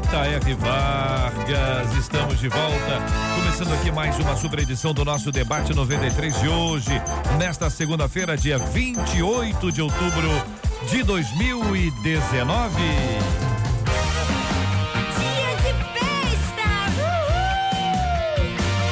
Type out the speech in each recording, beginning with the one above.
J.R. Vargas. Estamos de volta. Começando aqui mais uma super edição do nosso debate 93 de hoje, nesta segunda-feira, dia 28 de outubro de 2019. Dia de festa!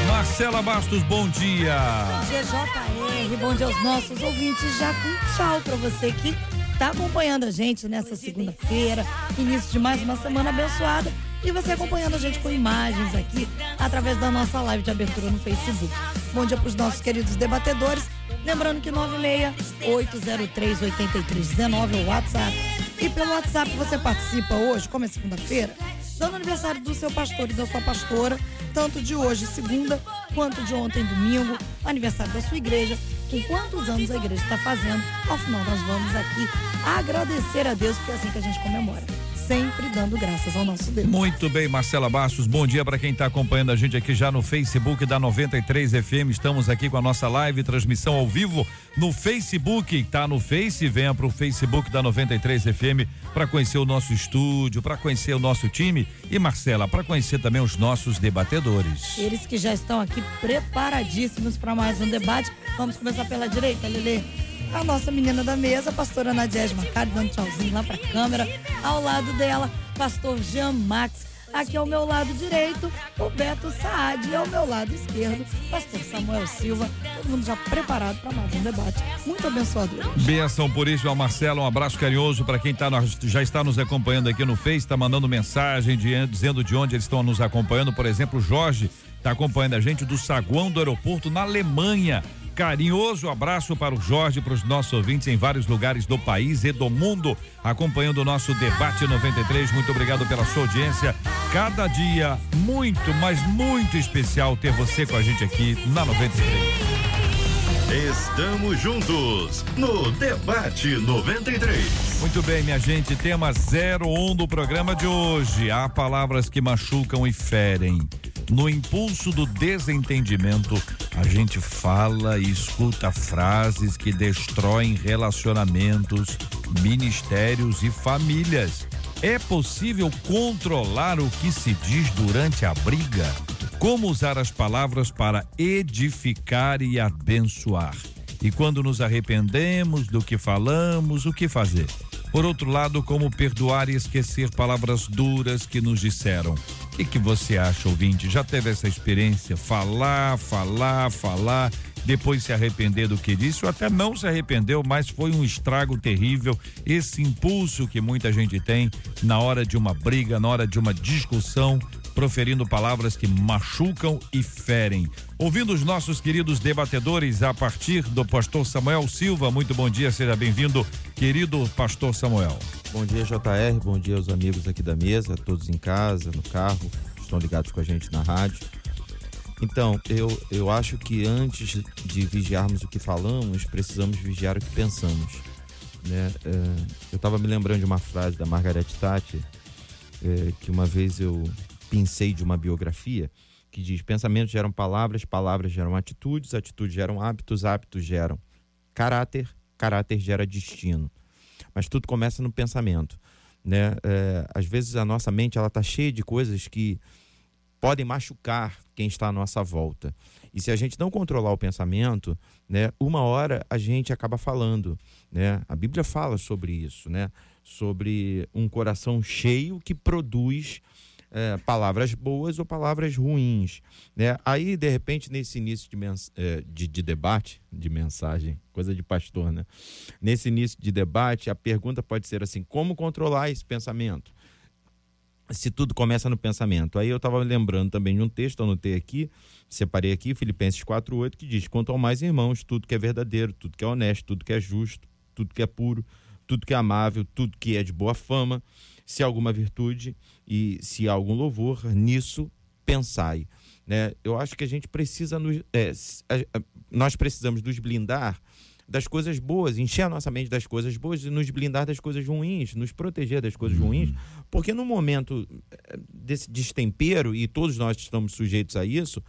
Uhul! Marcela Bastos, bom dia. Bom dia, JR. Bom dia aos nossos ouvintes. Já com tchau pra você que tá acompanhando a gente nessa segunda-feira, início de mais uma semana abençoada. E você acompanhando a gente com imagens aqui através da nossa live de abertura no Facebook. Bom dia pros nossos queridos debatedores. Lembrando que 96-803-8319 é o WhatsApp. E pelo WhatsApp você participa hoje, como é segunda-feira, dando aniversário do seu pastor e da sua pastora, tanto de hoje, segunda, quanto de ontem, domingo, aniversário da sua igreja, com quantos anos a igreja está fazendo. Ao final, nós vamos aqui agradecer a Deus, porque é assim que a gente comemora. Sempre dando graças ao nosso Deus. Muito bem, Marcela Bastos. Bom dia para quem está acompanhando a gente aqui já no Facebook da 93 FM. Estamos aqui com a nossa live, transmissão ao vivo no Facebook. Está no Face, venha para o Facebook da 93 FM para conhecer o nosso estúdio, para conhecer o nosso time e Marcela, para conhecer também os nossos debatedores. Eles que já estão aqui preparadíssimos para mais um debate. Vamos começar pela direita, Lelê. A nossa menina da mesa, a pastora Nadiege Macari, dando tchauzinho lá para a câmera. Ao lado dela, pastor Jean Max. Aqui ao meu lado direito, o Beto Saad. E ao meu lado esquerdo, pastor Samuel Silva. Todo mundo já preparado para mais um debate. Muito abençoador. Benção por isso, ao Marcelo. Um abraço carinhoso para quem tá, já está nos acompanhando aqui no Face, está mandando mensagem de- dizendo de onde eles estão nos acompanhando. Por exemplo, Jorge está acompanhando a gente do saguão do aeroporto na Alemanha. Carinhoso abraço para o Jorge, para os nossos ouvintes em vários lugares do país e do mundo, acompanhando o nosso debate 93. Muito obrigado pela sua audiência. Cada dia muito, mas muito especial ter você com a gente aqui na 93. Estamos juntos no Debate 93. Muito bem, minha gente, tema 01 do programa de hoje. Há palavras que machucam e ferem. No impulso do desentendimento, a gente fala e escuta frases que destroem relacionamentos, ministérios e famílias. É possível controlar o que se diz durante a briga? Como usar as palavras para edificar e abençoar? E quando nos arrependemos do que falamos, o que fazer? Por outro lado, como perdoar e esquecer palavras duras que nos disseram? Que, que você acha, ouvinte? Já teve essa experiência? Falar, falar, falar, depois se arrepender do que disse, ou até não se arrependeu, mas foi um estrago terrível. Esse impulso que muita gente tem na hora de uma briga, na hora de uma discussão, proferindo palavras que machucam e ferem. Ouvindo os nossos queridos debatedores a partir do pastor Samuel Silva. Muito bom dia, seja bem-vindo, querido pastor Samuel. Bom dia, JR. Bom dia aos amigos aqui da mesa, todos em casa, no carro, estão ligados com a gente na rádio. Então, eu, eu acho que antes de vigiarmos o que falamos, precisamos vigiar o que pensamos. Né? É, eu estava me lembrando de uma frase da Margaret Thatcher, é, que uma vez eu pincei de uma biografia, que diz: pensamentos geram palavras, palavras geram atitudes, atitudes geram hábitos, hábitos geram caráter, caráter gera destino. Mas tudo começa no pensamento, né? É, às vezes a nossa mente ela tá cheia de coisas que podem machucar quem está à nossa volta. E se a gente não controlar o pensamento, né, uma hora a gente acaba falando, né? A Bíblia fala sobre isso, né? Sobre um coração cheio que produz é, palavras boas ou palavras ruins, né? Aí de repente nesse início de, é, de, de debate, de mensagem, coisa de pastor, né? Nesse início de debate, a pergunta pode ser assim: como controlar esse pensamento? se tudo começa no pensamento. Aí eu estava lembrando também de um texto, anotei aqui, separei aqui, Filipenses 4,8, que diz: Quanto ao mais irmãos, tudo que é verdadeiro, tudo que é honesto, tudo que é justo, tudo que é puro, tudo que é amável, tudo que é de boa fama, se alguma virtude e se há algum louvor, nisso pensai. Né? Eu acho que a gente precisa, nos, é, nós precisamos nos blindar das coisas boas, encher a nossa mente das coisas boas e nos blindar das coisas ruins, nos proteger das coisas uhum. ruins, porque no momento eh, desse destempero, e todos nós estamos sujeitos a isso,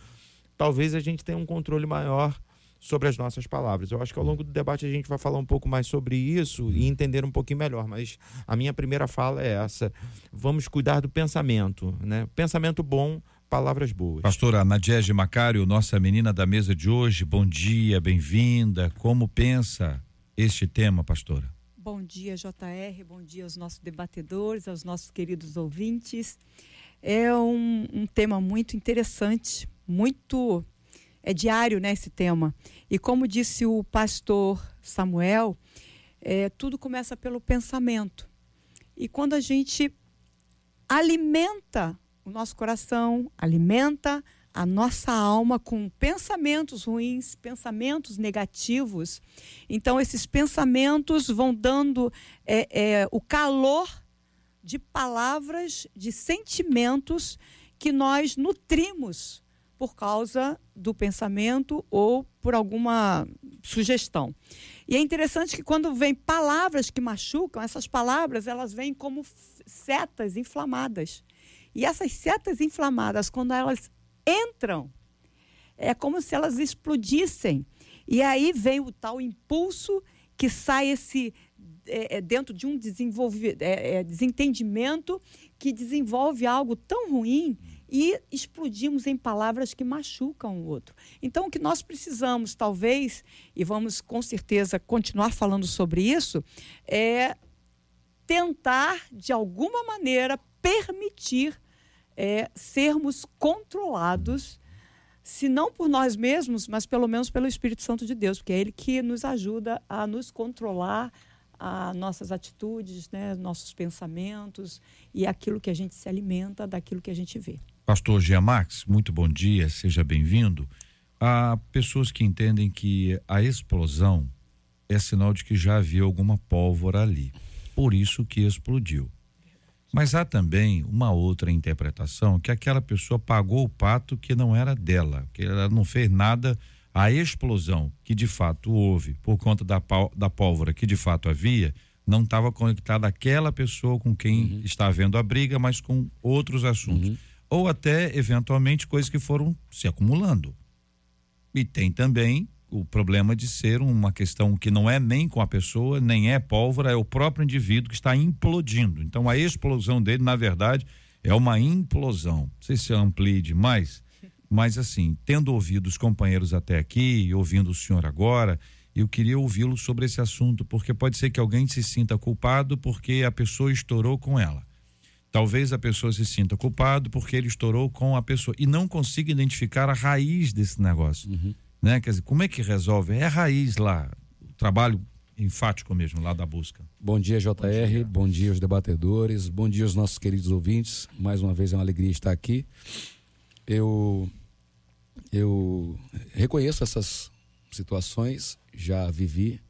talvez a gente tenha um controle maior sobre as nossas palavras. Eu acho que ao longo do debate a gente vai falar um pouco mais sobre isso e entender um pouquinho melhor, mas a minha primeira fala é essa: vamos cuidar do pensamento, né? Pensamento bom palavras boas. Pastora Nadiege Macário, nossa menina da mesa de hoje, bom dia, bem-vinda. Como pensa este tema, pastora? Bom dia, JR, bom dia aos nossos debatedores, aos nossos queridos ouvintes. É um, um tema muito interessante, muito. É diário, né, esse tema. E como disse o pastor Samuel, é, tudo começa pelo pensamento. E quando a gente alimenta o nosso coração, alimenta a nossa alma com pensamentos ruins, pensamentos negativos. Então, esses pensamentos vão dando é, é, o calor de palavras, de sentimentos que nós nutrimos por causa do pensamento ou por alguma sugestão. E é interessante que quando vem palavras que machucam, essas palavras elas vêm como setas inflamadas. E essas setas inflamadas, quando elas entram, é como se elas explodissem. E aí vem o tal impulso que sai esse é, é dentro de um é, é, desentendimento que desenvolve algo tão ruim e explodimos em palavras que machucam o outro. Então, o que nós precisamos, talvez, e vamos com certeza continuar falando sobre isso, é tentar, de alguma maneira, permitir é, sermos controlados, se não por nós mesmos, mas pelo menos pelo Espírito Santo de Deus, porque é Ele que nos ajuda a nos controlar a nossas atitudes, né, nossos pensamentos e aquilo que a gente se alimenta daquilo que a gente vê. Pastor Gia Max, muito bom dia, seja bem-vindo. Há pessoas que entendem que a explosão é sinal de que já havia alguma pólvora ali, por isso que explodiu. Mas há também uma outra interpretação que aquela pessoa pagou o pato que não era dela, que ela não fez nada. A explosão que de fato houve por conta da, da pólvora que de fato havia, não estava conectada àquela pessoa com quem uhum. está havendo a briga, mas com outros assuntos. Uhum. Ou até, eventualmente, coisas que foram se acumulando. E tem também o problema de ser uma questão que não é nem com a pessoa, nem é pólvora, é o próprio indivíduo que está implodindo. Então a explosão dele, na verdade, é uma implosão. Não sei se amplie demais, mas assim, tendo ouvido os companheiros até aqui, ouvindo o senhor agora, eu queria ouvi-lo sobre esse assunto, porque pode ser que alguém se sinta culpado porque a pessoa estourou com ela. Talvez a pessoa se sinta culpado porque ele estourou com a pessoa e não consiga identificar a raiz desse negócio. Uhum né? Quer dizer, como é que resolve? É a raiz lá, o trabalho enfático mesmo lá da busca. Bom dia, JR, bom dia, bom dia aos debatedores, bom dia aos nossos queridos ouvintes. Mais uma vez é uma alegria estar aqui. Eu eu reconheço essas situações, já vivi,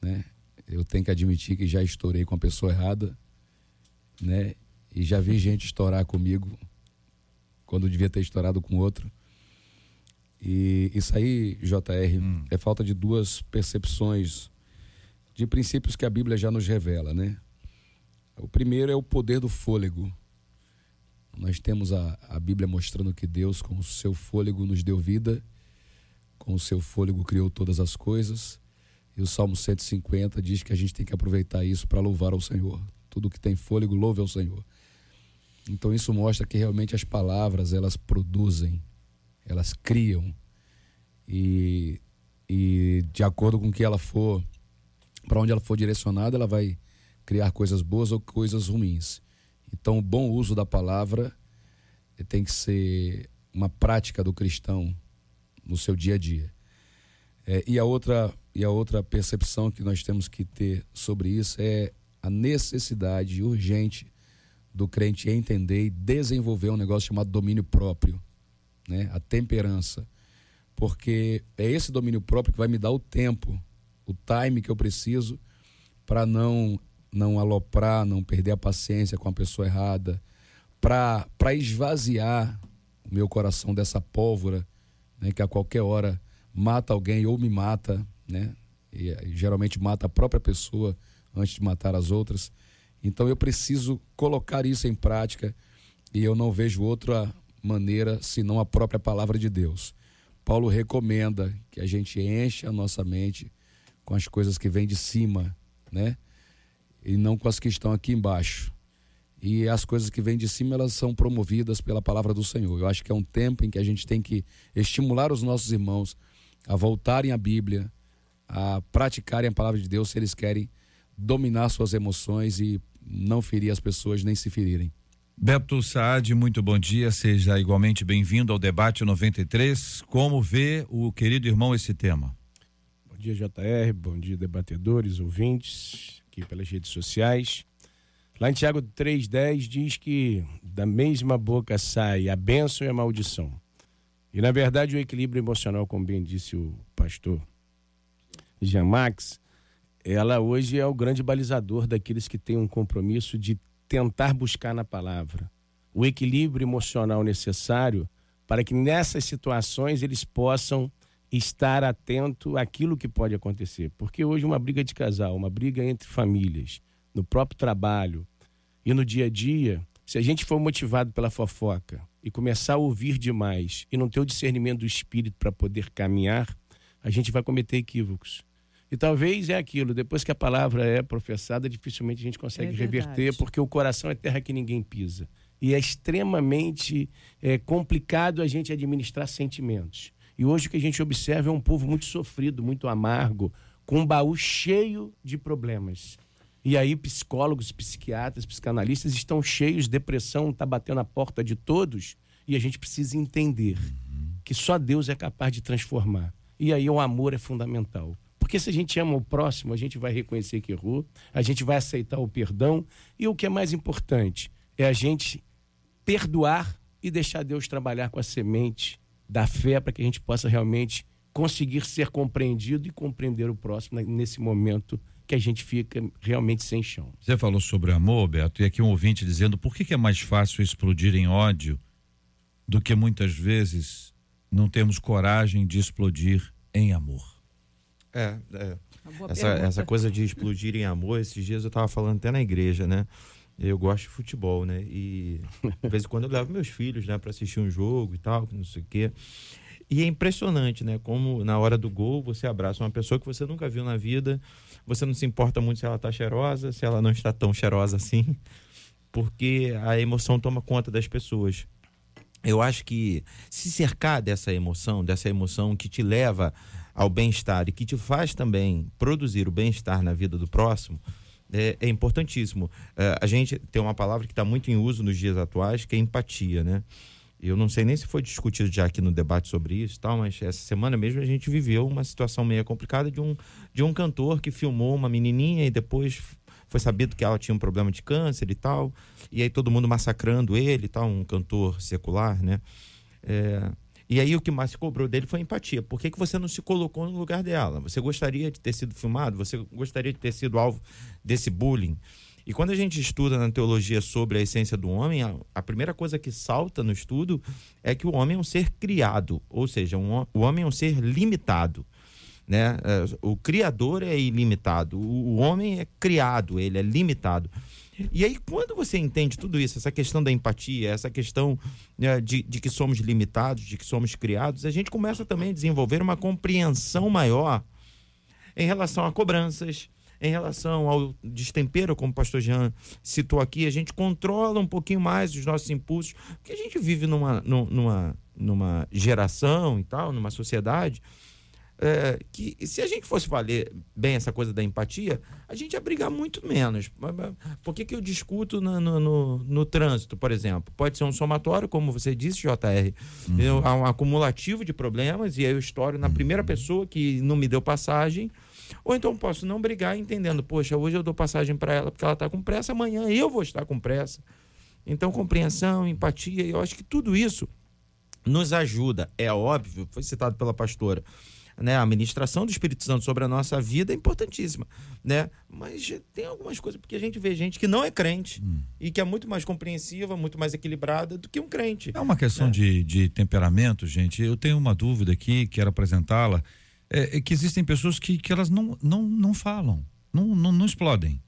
né? Eu tenho que admitir que já estourei com a pessoa errada, né? E já vi gente estourar comigo quando devia ter estourado com outro. E isso aí, JR, hum. é falta de duas percepções de princípios que a Bíblia já nos revela, né? O primeiro é o poder do fôlego. Nós temos a, a Bíblia mostrando que Deus, com o seu fôlego, nos deu vida, com o seu fôlego, criou todas as coisas. E o Salmo 150 diz que a gente tem que aproveitar isso para louvar ao Senhor. Tudo que tem fôlego, louve ao Senhor. Então isso mostra que realmente as palavras, elas produzem elas criam e, e de acordo com que ela for, para onde ela for direcionada, ela vai criar coisas boas ou coisas ruins. Então, o bom uso da palavra tem que ser uma prática do cristão no seu dia a dia. É, e, a outra, e a outra percepção que nós temos que ter sobre isso é a necessidade urgente do crente entender e desenvolver um negócio chamado domínio próprio né? a temperança. Porque é esse domínio próprio que vai me dar o tempo, o time que eu preciso para não não aloprar, não perder a paciência com a pessoa errada, para esvaziar o meu coração dessa pólvora, né, que a qualquer hora mata alguém ou me mata, né? E, e geralmente mata a própria pessoa antes de matar as outras. Então eu preciso colocar isso em prática e eu não vejo outra maneira senão a própria palavra de Deus. Paulo recomenda que a gente enche a nossa mente com as coisas que vêm de cima, né? E não com as que estão aqui embaixo. E as coisas que vêm de cima, elas são promovidas pela palavra do Senhor. Eu acho que é um tempo em que a gente tem que estimular os nossos irmãos a voltarem à Bíblia, a praticarem a palavra de Deus se eles querem dominar suas emoções e não ferir as pessoas nem se ferirem. Beto Saad, muito bom dia, seja igualmente bem-vindo ao debate 93. Como vê o querido irmão esse tema? Bom dia, JR, bom dia, debatedores, ouvintes, aqui pelas redes sociais. Lá em Tiago 3,10 diz que da mesma boca sai a bênção e a maldição. E na verdade o equilíbrio emocional, como bem disse o pastor Jean Max, ela hoje é o grande balizador daqueles que têm um compromisso de tentar buscar na palavra o equilíbrio emocional necessário para que nessas situações eles possam estar atento àquilo que pode acontecer. Porque hoje uma briga de casal, uma briga entre famílias, no próprio trabalho e no dia a dia, se a gente for motivado pela fofoca e começar a ouvir demais e não ter o discernimento do espírito para poder caminhar, a gente vai cometer equívocos. E talvez é aquilo, depois que a palavra é professada, dificilmente a gente consegue é reverter, porque o coração é terra que ninguém pisa. E é extremamente é, complicado a gente administrar sentimentos. E hoje o que a gente observa é um povo muito sofrido, muito amargo, com um baú cheio de problemas. E aí psicólogos, psiquiatras, psicanalistas estão cheios, depressão está batendo a porta de todos, e a gente precisa entender que só Deus é capaz de transformar. E aí o amor é fundamental. Porque se a gente ama o próximo, a gente vai reconhecer que errou, a gente vai aceitar o perdão e o que é mais importante é a gente perdoar e deixar Deus trabalhar com a semente da fé para que a gente possa realmente conseguir ser compreendido e compreender o próximo nesse momento que a gente fica realmente sem chão. Você falou sobre amor, Beto, e aqui um ouvinte dizendo por que, que é mais fácil explodir em ódio do que muitas vezes não temos coragem de explodir em amor. É, é. Essa, essa coisa de explodir em amor, esses dias eu tava falando até na igreja, né? Eu gosto de futebol, né? E de vez em quando eu levo meus filhos, né, para assistir um jogo e tal, não sei o quê. E é impressionante, né? Como na hora do gol você abraça uma pessoa que você nunca viu na vida, você não se importa muito se ela tá cheirosa, se ela não está tão cheirosa assim, porque a emoção toma conta das pessoas. Eu acho que se cercar dessa emoção, dessa emoção que te leva ao bem-estar e que te faz também produzir o bem-estar na vida do próximo, é, é importantíssimo. É, a gente tem uma palavra que está muito em uso nos dias atuais, que é empatia, né? Eu não sei nem se foi discutido já aqui no debate sobre isso, tal, mas essa semana mesmo a gente viveu uma situação meio complicada de um, de um cantor que filmou uma menininha e depois foi sabido que ela tinha um problema de câncer e tal, e aí todo mundo massacrando ele tal, um cantor secular, né? É, e aí o que mais se cobrou dele foi empatia. Por que, que você não se colocou no lugar dela? Você gostaria de ter sido filmado? Você gostaria de ter sido alvo desse bullying? E quando a gente estuda na teologia sobre a essência do homem, a, a, primeira coisa que salta no estudo é que o homem é um ser criado, ou seja, um, o homem é um ser limitado. Né? É, o criador é ilimitado, o, homem é criado, ele é limitado. E aí, quando você entende tudo isso, essa questão da empatia, essa questão né, de, de que somos limitados, de que somos criados, a gente começa também a desenvolver uma compreensão maior em relação a cobranças, em relação ao destempero, como o pastor Jean citou aqui, a gente controla um pouquinho mais os nossos impulsos, porque a gente vive numa, numa, numa geração e tal, numa sociedade é, que se a gente fosse valer bem essa coisa da empatia, a gente ia brigar muito menos. Por que, que eu discuto no, no, no, no trânsito, por exemplo? Pode ser um somatório, como você disse, JR, uhum. um acumulativo de problemas, e aí eu estouro na primeira uhum. pessoa que não me deu passagem. Ou então posso não brigar entendendo, poxa, hoje eu dou passagem para ela porque ela está com pressa, amanhã eu vou estar com pressa. Então, compreensão, empatia, eu acho que tudo isso nos ajuda, é óbvio, foi citado pela pastora, né? A administração do Espírito Santo sobre a nossa vida é importantíssima, né? Mas tem algumas coisas porque a gente vê gente que não é crente hum. e que é muito mais compreensiva, muito mais equilibrada do que um crente. É uma questão né? de, de temperamento, gente. Eu tenho uma dúvida aqui, quero apresentá-la. É, é que existem pessoas que, que elas não, não, não falam, não, não, não explodem.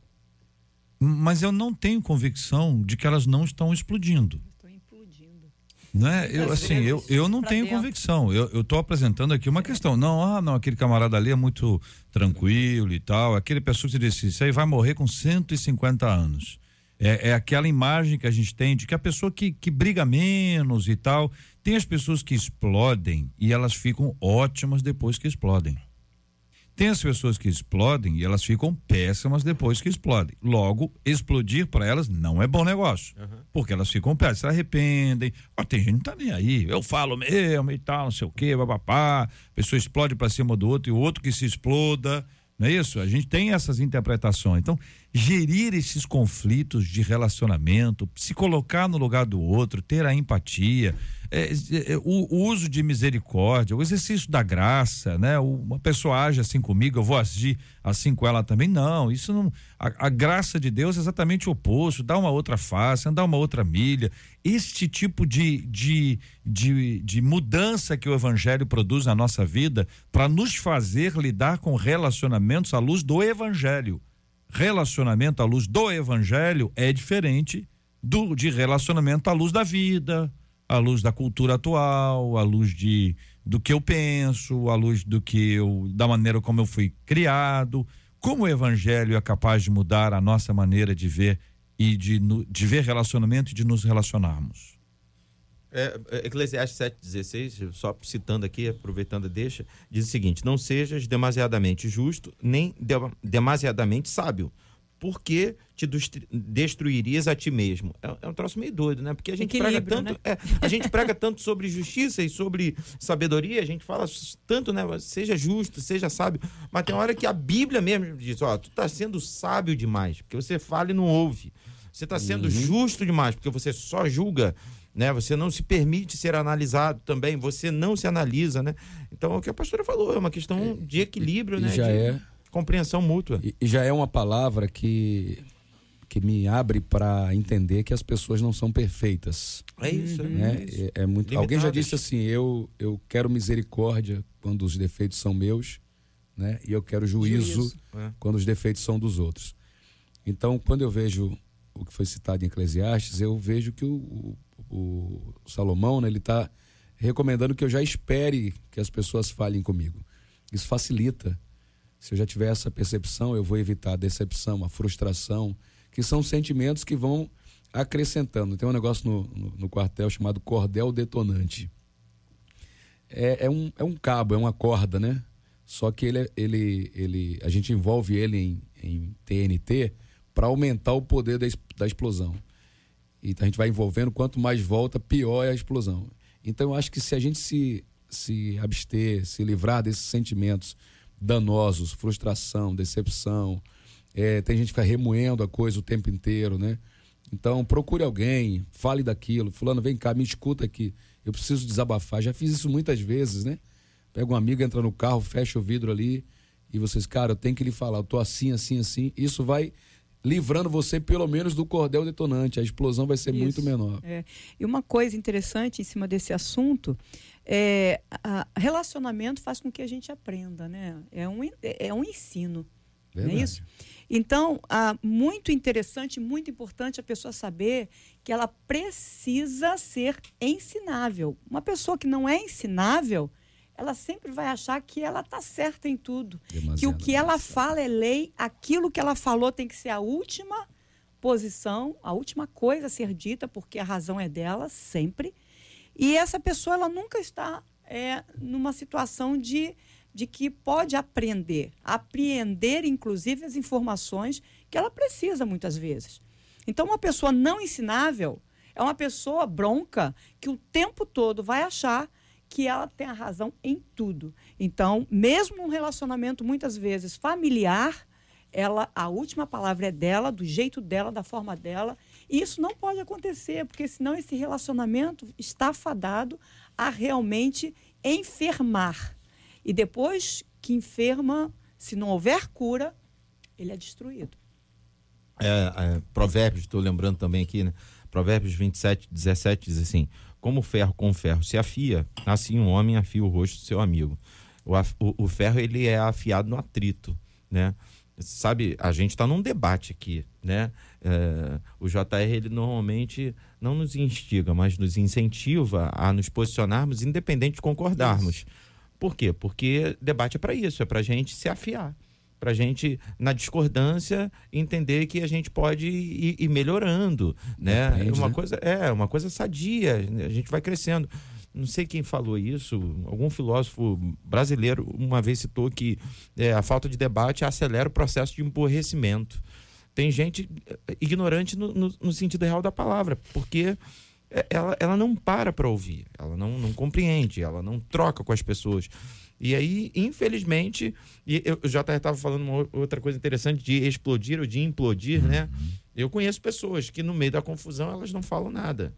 Mas eu não tenho convicção de que elas não estão explodindo. Né? Eu, assim, eu, eu não tenho dentro. convicção. Eu estou apresentando aqui uma questão. Não, ah, não, aquele camarada ali é muito tranquilo e tal. Aquele pessoa que disse, isso aí vai morrer com 150 anos. É, é aquela imagem que a gente tem de que a pessoa que, que briga menos e tal. Tem as pessoas que explodem e elas ficam ótimas depois que explodem. Tem as pessoas que explodem e elas ficam péssimas depois que explodem. Logo, explodir para elas não é bom negócio. Uhum. Porque elas ficam péssimas, se arrependem. Ó, tem gente que não tá nem aí. Eu falo mesmo e tal, não sei o quê, papapá. A pessoa explode para cima do outro e o outro que se exploda. Não é isso? A gente tem essas interpretações. Então, gerir esses conflitos de relacionamento, se colocar no lugar do outro, ter a empatia é, é, o, o, uso de misericórdia, o exercício da graça, né? Uma pessoa age assim comigo, eu vou agir assim com ela também. Não, isso não. A, a graça de Deus é exatamente o oposto, dá uma outra face, andar uma outra milha. Este tipo de, de, de, de mudança que o Evangelho produz na nossa vida para nos fazer lidar com relacionamentos à luz do Evangelho. Relacionamento à luz do Evangelho é diferente do de relacionamento à luz da vida, à luz da cultura atual, à luz de do que eu penso, à luz do que eu da maneira como eu fui criado, como o evangelho é capaz de mudar a nossa maneira de ver e de, de ver relacionamento e de nos relacionarmos. É, é Eclesiastes 7,16, só citando aqui, aproveitando a deixa, diz o seguinte: Não sejas demasiadamente justo, nem de, demasiadamente sábio, porque te destruirias a ti mesmo. É, é, um troço meio doido, né? Porque a gente prega tanto, né? é, a gente prega tanto sobre justiça e sobre sabedoria, a gente fala tanto, né? Seja justo, seja sábio, mas tem hora que a Bíblia mesmo diz, ó, tu tá sendo sábio demais, porque você fala e não ouve. Você está sendo uhum. justo demais, porque você só julga, né? Você não se permite ser analisado também, você não se analisa, né? Então, é o que a pastora falou, é uma questão de equilíbrio, e né? Já de... é compreensão mútua. E, e já é uma palavra que que me abre para entender que as pessoas não são perfeitas. É isso, né? é, isso. é, é muito. Alguém já disse assim: eu eu quero misericórdia quando os defeitos são meus, né? E eu quero juízo, juízo. É. quando os defeitos são dos outros. Então, quando eu vejo o que foi citado em Eclesiastes, eu vejo que o, o, o Salomão, né, ele está recomendando que eu já espere que as pessoas falem comigo. Isso facilita se eu já tiver essa percepção, eu vou evitar a decepção, a frustração, que são sentimentos que vão acrescentando. Tem um negócio no, no, no quartel chamado cordel detonante. É, é, um, é um cabo, é uma corda, né? Só que ele, ele, ele, a gente envolve ele em, em TNT para aumentar o poder da, da explosão. Então a gente vai envolvendo, quanto mais volta, pior é a explosão. Então eu acho que se a gente se, se abster, se livrar desses sentimentos danosos, frustração, decepção. É, tem gente que fica remoendo a coisa o tempo inteiro, né? Então, procure alguém, fale daquilo. Fulano, vem cá, me escuta aqui. Eu preciso desabafar. Já fiz isso muitas vezes, né? Pega um amigo, entra no carro, fecha o vidro ali e vocês, cara, eu tenho que lhe falar, eu tô assim, assim, assim. Isso vai livrando você pelo menos do cordel detonante. A explosão vai ser Isso. muito menor. É. E uma coisa interessante em cima desse assunto é, relacionamento faz com que a gente aprenda, né? É um, é um ensino. Verdade. Não é isso? Então, ah, muito interessante, muito importante a pessoa saber que ela precisa ser ensinável. Uma pessoa que não é ensinável, ela sempre vai achar que ela está certa em tudo. Demasiado que o que ela fala é lei, aquilo que ela falou tem que ser a última posição, a última coisa a ser dita, porque a razão é dela, sempre. E essa pessoa ela nunca está é, numa situação de, de que pode aprender, apreender, inclusive, as informações que ela precisa muitas vezes. Então, uma pessoa não ensinável é uma pessoa bronca que o tempo todo vai achar que ela tem a razão em tudo. Então, mesmo num relacionamento muitas vezes familiar, ela a última palavra é dela, do jeito dela, da forma dela, e isso não pode acontecer, porque senão esse relacionamento está fadado a realmente enfermar. E depois que enferma, se não houver cura, ele é destruído. É, é, provérbios, estou lembrando também aqui, né? Provérbios 27, 17 diz assim: Como o ferro com o ferro se afia, assim um homem afia o rosto do seu amigo. O, o, o ferro ele é afiado no atrito, né? Sabe, a gente está num debate aqui, né? É, o JR ele normalmente não nos instiga, mas nos incentiva a nos posicionarmos independente de concordarmos. Isso. Por quê? Porque debate é para isso, é para a gente se afiar para a gente, na discordância, entender que a gente pode ir, ir melhorando, né? Depende, uma né? coisa é uma coisa sadia, a gente vai crescendo. Não sei quem falou isso, algum filósofo brasileiro uma vez citou que é, a falta de debate acelera o processo de emborrecimento. Tem gente eh, ignorante no, no, no sentido real da palavra, porque é, ela, ela não para para ouvir, ela não, não compreende, ela não troca com as pessoas. E aí, infelizmente, e eu já estava falando uma outra coisa interessante de explodir ou de implodir, né? uhum. Eu conheço pessoas que no meio da confusão elas não falam nada.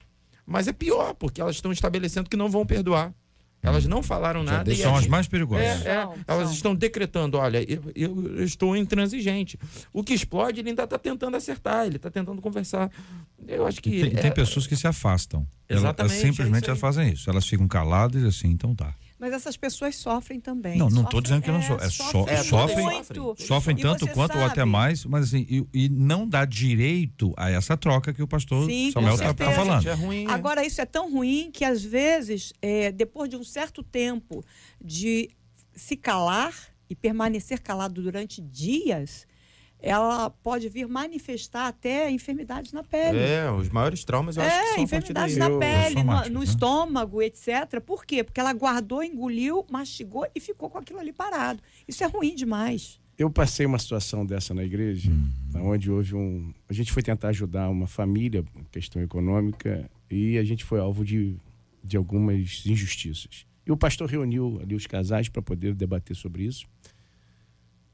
Mas é pior, porque elas estão estabelecendo que não vão perdoar. Elas não falaram Já nada. São as mais perigosas. É, é, elas estão decretando: olha, eu, eu, estou intransigente. O que explode, ele ainda está tentando acertar, ele está tentando conversar. Eu acho que. E tem, é... tem pessoas que se afastam. Exatamente. Elas, simplesmente é elas fazem isso. Elas ficam caladas e assim, então tá. Mas essas pessoas sofrem também. Não, não estou dizendo que não sofrem. É, sofrem, é, sofrem, muito. sofrem tanto quanto sabe. ou até mais, mas assim, e, e, não dá direito a essa troca que o pastor Sim, Samuel está tá falando. É ruim, Agora, isso é tão ruim que às vezes, é, depois de um certo tempo de se calar e permanecer calado durante dias, ela pode vir manifestar até enfermidades na pele. É, os maiores traumas eu é, acho que são enfermidades na pele, no, no né? estômago, etc. Por quê? Porque ela guardou, engoliu, mastigou e ficou com aquilo ali parado. Isso é ruim demais. Eu passei uma situação dessa na igreja, hum. onde houve um. A gente foi tentar ajudar uma família, questão econômica, e a gente foi alvo de, de algumas injustiças. E o pastor reuniu ali os casais para poder debater sobre isso.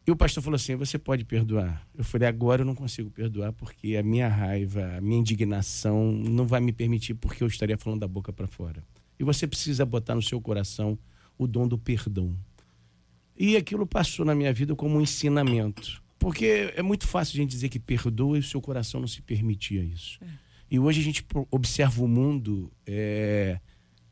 E o pastor falou assim: Você pode perdoar? Eu falei: Agora eu não consigo perdoar porque a minha raiva, a minha indignação não vai me permitir porque eu estaria falando da boca para fora. E você precisa botar no seu coração o dom do perdão. E aquilo passou na minha vida como um ensinamento. Porque é muito fácil a gente dizer que perdoa e o seu coração não se permitia isso. É. E hoje a gente observa o mundo é,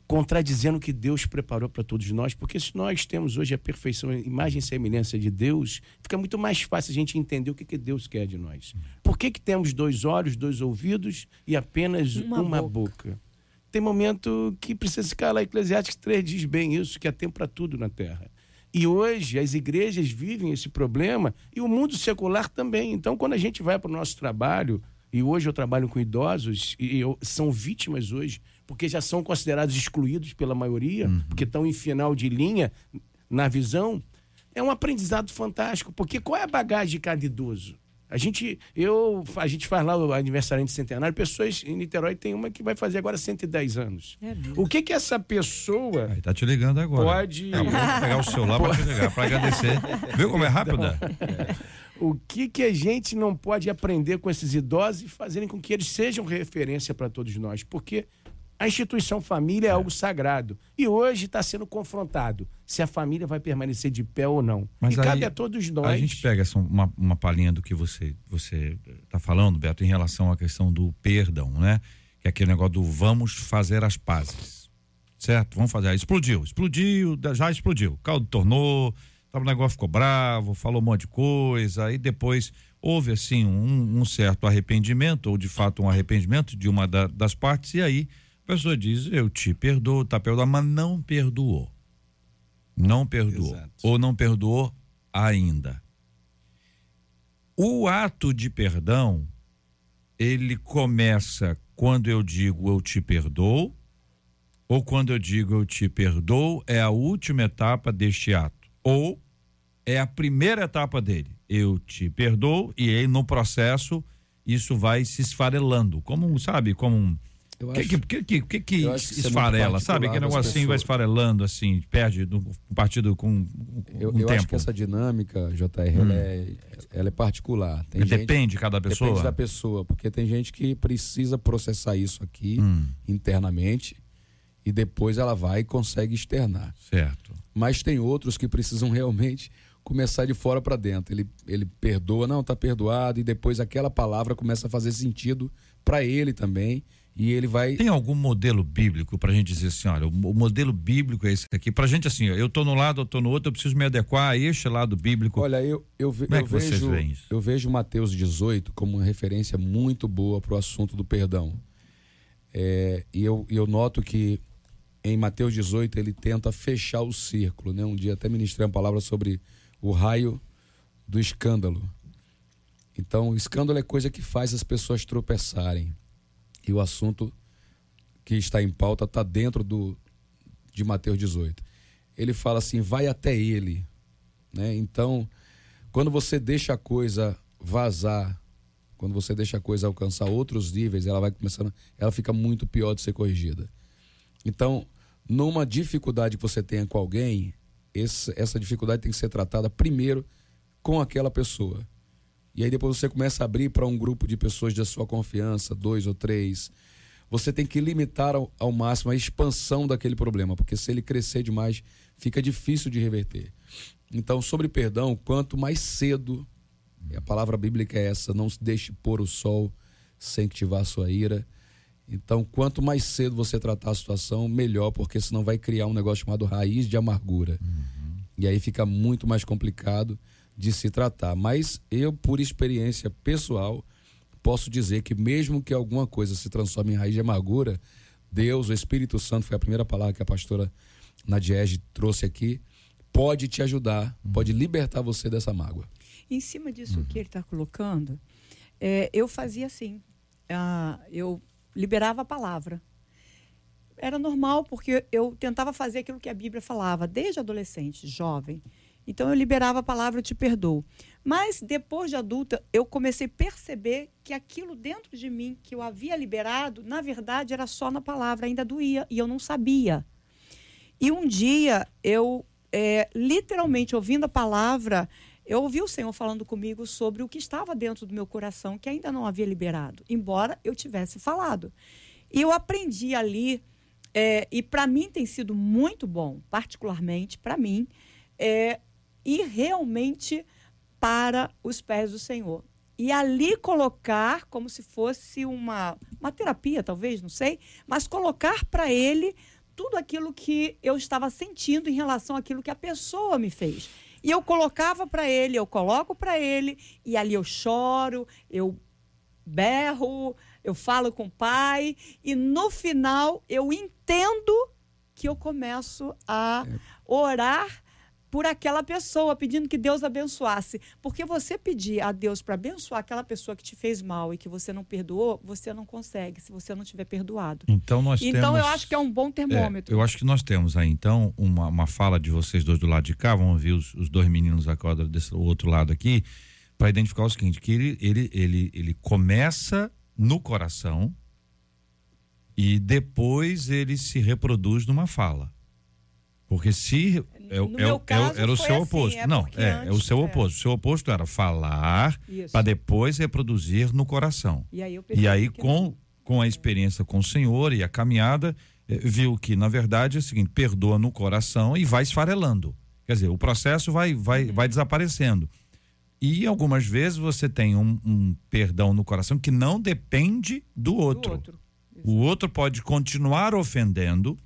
contradizendo o que Deus preparou para todos nós, porque se nós temos hoje a perfeição, a imagem e semelhança de Deus, fica muito mais fácil a gente entender o que, que Deus quer de nós. Por que, que temos dois olhos, dois ouvidos e apenas uma, uma boca. boca? Tem momento que precisa se calar. Eclesiastes 3 diz bem isso, que há tempo para tudo na terra. E hoje as igrejas vivem esse problema e o mundo secular também. Então, quando a gente vai para o nosso trabalho, e hoje eu trabalho com idosos, e eu, são vítimas hoje porque já são considerados excluídos pela maioria, uhum. porque estão em final de linha na visão, é um aprendizado fantástico, porque qual é a bagagem de cada idoso? A gente, eu, a gente faz lá o aniversário de centenário, pessoas em Niterói tem uma que vai fazer agora 110 anos. É o que que essa pessoa. Aí tá te ligando agora. Pode. É, vou pegar o celular para te ligar, para agradecer. Viu como é rápida? É. O que que a gente não pode aprender com esses idosos e fazerem com que eles sejam referência para todos nós? Porque a instituição família é, é algo sagrado. E hoje está sendo confrontado se a família vai permanecer de pé ou não. Mas e aí, cabe a todos nós. A gente pega uma, uma palhinha do que você você está falando, Beto, em relação à questão do perdão, né? Que é aquele negócio do vamos fazer as pazes. Certo? Vamos fazer. Explodiu, explodiu, já explodiu. Caldo tornou, o negócio ficou bravo, falou um monte de coisa, aí depois houve assim um, um certo arrependimento, ou de fato um arrependimento de uma da, das partes, e aí a pessoa diz, eu te perdoo, tá perdoando, mas não perdoou. Não perdoou. Exato. Ou não perdoou ainda. O ato de perdão, ele começa quando eu digo eu te perdoo, ou quando eu digo eu te perdoo, é a última etapa deste ato. Ou é a primeira etapa dele. Eu te perdoo, e aí no processo isso vai se esfarelando. Como, sabe, como um o que, que, que, que, que é esfarela, sabe? Que negocinho vai esfarelando, assim, perde do partido com, com eu, um eu tempo. acho que essa dinâmica, JR, hum. ela, é, ela é particular. Tem depende gente, de cada pessoa? Depende da pessoa, porque tem gente que precisa processar isso aqui hum. internamente e depois ela vai e consegue externar. Certo. mas tem outros que precisam realmente começar de fora para dentro. Ele, ele perdoa, não, tá perdoado, e depois aquela palavra começa a fazer sentido para ele também. E ele vai. Tem algum modelo bíblico para a gente dizer assim, olha, o, modelo bíblico é esse aqui. Para a gente, assim, eu tô no lado, eu tô no outro, eu preciso me adequar a este lado bíblico. Olha, eu, eu, ve, Como é eu vejo, veem isso? eu vejo Mateus 18 como uma referência muito boa para o assunto do perdão. É, e eu, eu noto que em Mateus 18 ele tenta fechar o círculo. Né? Um dia até ministrei uma palavra sobre o raio do escândalo. Então, escândalo é coisa que faz as pessoas tropeçarem. E o assunto que está em pauta está dentro do, de Mateus 18. Ele fala assim: vai até ele. Né? Então, quando você deixa a coisa vazar, quando você deixa a coisa alcançar outros níveis, ela vai começando, ela fica muito pior de ser corrigida. Então, numa dificuldade que você tenha com alguém, esse, essa dificuldade tem que ser tratada primeiro com aquela pessoa. E aí depois você começa a abrir para um grupo de pessoas da sua confiança, dois ou três. Você tem que limitar ao, ao máximo a expansão daquele problema, porque se ele crescer demais, fica difícil de reverter. Então, sobre perdão, quanto mais cedo, e a palavra bíblica é essa, não se deixe pôr o sol sem ativar a sua ira. Então, quanto mais cedo você tratar a situação, melhor, porque senão vai criar um negócio chamado raiz de amargura. E aí fica muito mais complicado de se tratar. Mas eu, por experiência pessoal, posso dizer que mesmo que alguma coisa se transforme em raiz de amargura, Deus, o Espírito Santo, foi a primeira palavra que a pastora Nadiege trouxe aqui, pode te ajudar, pode libertar você dessa mágoa. Em cima disso que ele está colocando, é, eu fazia assim. Ah, eu liberava a palavra. Era normal, porque eu tentava fazer aquilo que a Bíblia falava, desde adolescente, jovem. Então eu liberava a palavra, eu te perdoo. Mas depois de adulta, eu comecei a perceber que aquilo dentro de mim que eu havia liberado, na verdade, era só na palavra, ainda doía, e eu não sabia. E um dia, eu, é, literalmente, ouvindo a palavra, eu ouvi o Senhor falando comigo sobre o que estava dentro do meu coração, que ainda não havia liberado, embora eu tivesse falado. E eu aprendi ali, é, e para mim tem sido muito bom, particularmente para mim, é, ir realmente para os pés do Senhor. E ali colocar, como se fosse uma, uma terapia, talvez, não sei, mas colocar para Ele tudo aquilo que eu estava sentindo em relação àquilo que a pessoa me fez. E eu colocava para ele, eu coloco para ele, e ali eu choro, eu berro, eu falo com o pai, e no final eu entendo que eu começo a orar por aquela pessoa, pedindo que Deus abençoasse. Porque você pedir a Deus para abençoar aquela pessoa que te fez mal e que você não perdoou, você não consegue se você não tiver perdoado. Então nós Então temos. eu acho que é um bom termômetro. É, eu acho que nós temos aí, então, uma, uma fala de vocês dois do lado de cá, vamos ouvir os, os dois meninos agora desse outro lado aqui, para identificar o seguinte: que ele, ele, ele, ele começa no coração e depois ele se reproduz numa fala. Porque se. É, é- meu é- caso, era o seu assim, oposto. é Não, é, é o antes- seu é. oposto. O seu oposto era falar para depois reproduzir no coração. E aí, E aí, com, com a experiência com o Senhor e a caminhada, eh, viu que, na verdade, é o seguinte: perdoa no coração e vai esfarelando. Quer dizer, o processo vai, vai, Uhum. vai desaparecendo. E algumas vezes você tem um, um perdão no coração que não depende do do outro. outro. O outro pode continuar ofendendo,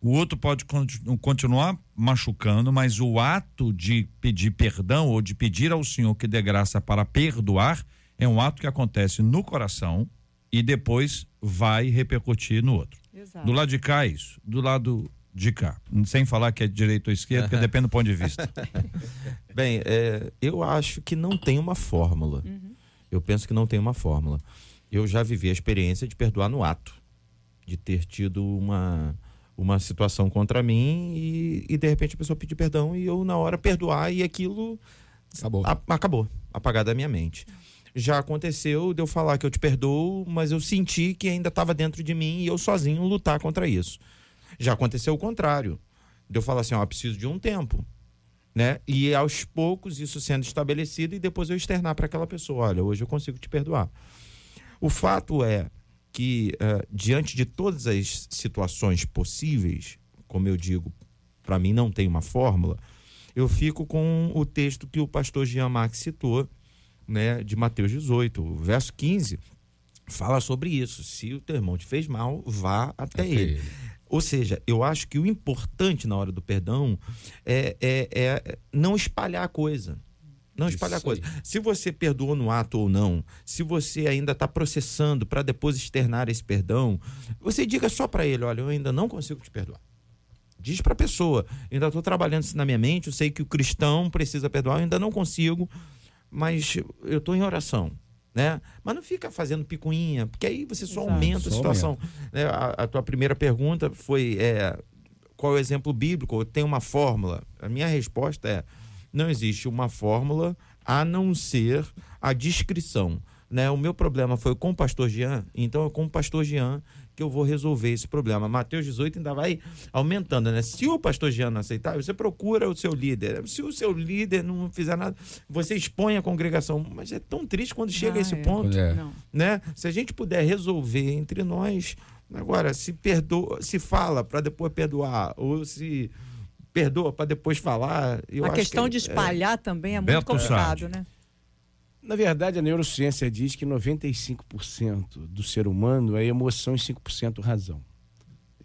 o outro pode continu- continuar machucando, mas o ato de pedir perdão ou de pedir ao Senhor que dê graça para perdoar é um ato que acontece no coração e depois vai repercutir no outro. Exato. Do lado de cá é isso, do lado de cá. Sem falar que é direito ou esquerda, porque depende do ponto de vista. Bem, é, eu acho que não tem uma fórmula. Eu penso que não tem uma fórmula. Eu já vivi a experiência de perdoar no ato, de ter tido uma, uma situação contra mim e, e de repente a pessoa pedir perdão e eu na hora perdoar e aquilo Acabou. a- acabou, apagar da minha mente. Já aconteceu de eu falar que eu te perdoo, mas eu senti que ainda estava dentro de mim e eu sozinho lutar contra isso. Já aconteceu o contrário. De eu falar assim, ó, preciso de um tempo, né? E aos poucos isso sendo estabelecido e depois eu externar para aquela pessoa, olha, hoje eu consigo te perdoar. O fato é que eh, diante de todas as situações possíveis, como eu digo, para mim não tem uma fórmula, eu fico com o texto que o pastor Jean Marx citou, né, de Mateus 18, o verso 15, fala sobre isso. Se o teu irmão te fez mal, vá até, Até ele. ele. Ou seja, eu acho que o importante na hora do perdão é, é, é não espalhar a coisa. Não espalhar a coisa. Se você perdoou no ato ou não, se você ainda está processando para depois externar esse perdão, você diga só para ele: olha, eu ainda não consigo te perdoar. Diz para a pessoa: ainda estou trabalhando isso na minha mente, eu sei que o cristão precisa perdoar, eu ainda não consigo, mas eu estou em oração. Né? Mas não fica fazendo picuinha, porque aí você só Exato. aumenta a situação. né? A, a tua primeira pergunta foi é, qual é o exemplo bíblico? Tem uma fórmula? A minha resposta é: não existe uma fórmula a não ser a descrição. Né? O meu problema foi com o pastor Jean, então é com o pastor Jean que eu vou resolver esse problema. Mateus 18 ainda vai aumentando, né? Se o pastor Jean não aceitar, você procura o seu líder. Se o seu líder não fizer nada, você expõe a congregação. Mas é tão triste quando chega a Ah, esse é. ponto É. Né? Se a gente puder resolver entre nós, agora se perdoa, se fala para depois perdoar ou se perdoa para depois falar, eu a acho questão que de é- espalhar também é muito Beto complicado, Sade. né? Na verdade, a neurociência diz que 95% do ser humano é emoção e 5% razão.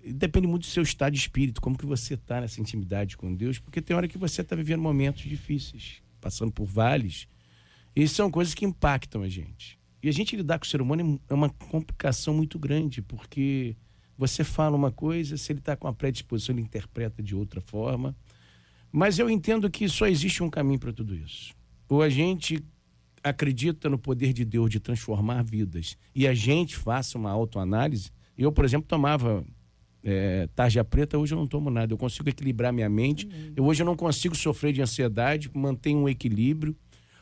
Depende muito do seu estado de espírito, como que você está nessa intimidade com Deus, porque tem hora que você está vivendo momentos difíceis, passando por vales, e são coisas que impactam a gente. E a gente lidar com o ser humano é uma complicação muito grande, porque você fala uma coisa, se ele está com a predisposição, ele interpreta de outra forma. Mas eu entendo que só existe um caminho para tudo isso. Ou a gente acredita no poder de Deus de transformar vidas e a gente faça uma autoanálise. Eu, por exemplo, tomava é, tarja preta, hoje eu não tomo nada. Eu consigo equilibrar minha mente. Eu, hoje eu não consigo sofrer de ansiedade, mantenho um equilíbrio.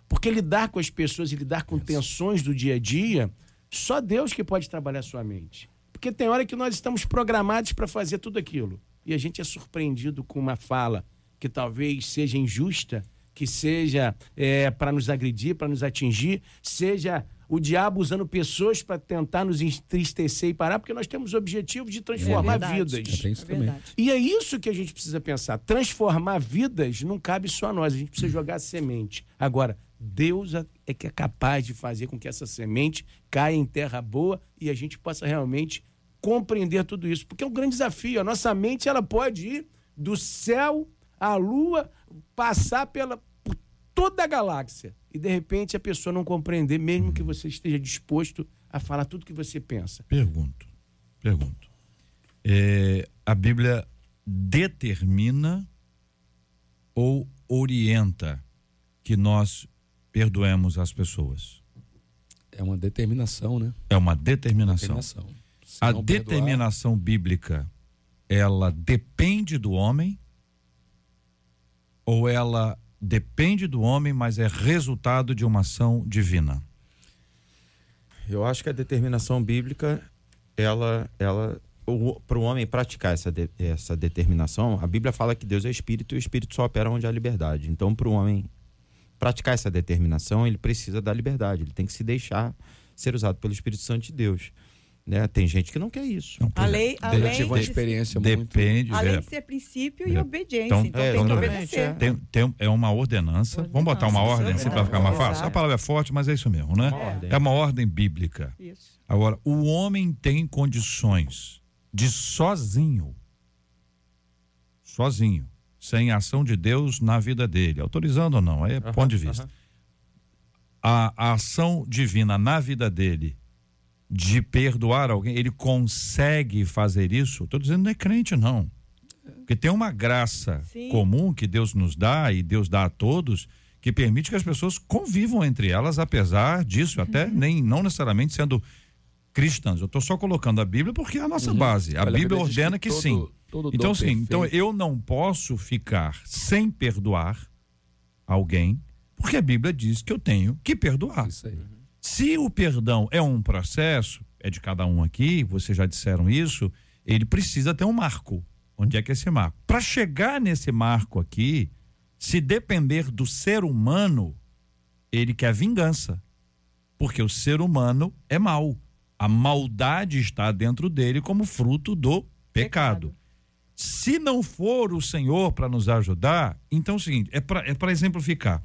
Porque lidar com as pessoas e lidar com tensões do dia a dia, só Deus que pode trabalhar a sua mente. Porque tem hora que nós estamos programados para fazer tudo aquilo. E a gente é surpreendido com uma fala que talvez seja injusta, que seja é, para nos agredir, para nos atingir, seja o diabo usando pessoas para tentar nos entristecer e parar, porque nós temos o objetivo de transformar. É, vidas. isso É também. verdade. E é isso que a gente precisa pensar. Transformar vidas não cabe só a nós, a gente precisa jogar semente. Agora, Deus é que é capaz de fazer com que essa semente caia em terra boa e a gente possa realmente compreender tudo isso. Porque é um grande desafio. A nossa mente ela pode ir do céu à lua, passar pela, por toda a galáxia. E de repente a pessoa não compreender, mesmo que você esteja disposto a falar tudo que você pensa. Pergunto, pergunto. É, a Bíblia determina ou orienta que nós perdoemos as pessoas? É uma determinação, né? É uma determinação. Determinação. A determinação bíblica, ela depende do homem ou ela depende do homem, mas é resultado de uma ação divina? Eu acho que a determinação bíblica, ela, ela para o homem praticar essa, de- essa determinação, a Bíblia fala que Deus é espírito e o espírito só opera onde há liberdade. Então, para o homem praticar essa determinação, ele precisa da liberdade, ele tem que se deixar ser usado pelo Espírito Santo de Deus. Né? Tem gente que não quer isso. Não, A lei, a lei tive uma de- experiência muito. Depende. além é, de ser princípio e É. obediência. Então- Então, É, tem que obedecer. é. tem, tem, é uma ordenança. Vamos botar uma Ordenança, ordem assim para ficar mais fácil? A palavra é forte, mas é isso mesmo, né? Uma ordem. É uma ordem bíblica. Isso. Agora, o homem tem condições de sozinho, sozinho, sem ação de Deus na vida dele, autorizando ou não, aí é ponto de vista. A, a ação divina na vida dele de perdoar alguém, ele consegue fazer isso? Estou dizendo não é crente, não. Porque tem uma graça Sim. comum que Deus nos dá e Deus dá a todos que permite que as pessoas convivam entre elas, apesar disso, até nem não necessariamente sendo cristãs. Eu estou só colocando a Bíblia porque é a nossa base. A Olha, Bíblia ordena que, todo- sim. todo Então, sim, então perfeito- eu não posso ficar sem perdoar alguém, porque a Bíblia diz que eu tenho que perdoar. Isso aí. Se o perdão é um processo, é de cada um aqui, vocês já disseram isso, ele precisa ter um marco. Onde é que é esse marco? Para chegar nesse marco aqui, se depender do ser humano, ele quer vingança. Porque o ser humano é mau. A maldade está dentro dele como fruto do pecado. Pecado. Se não for o Senhor para nos ajudar, então é o seguinte: é para é exemplificar.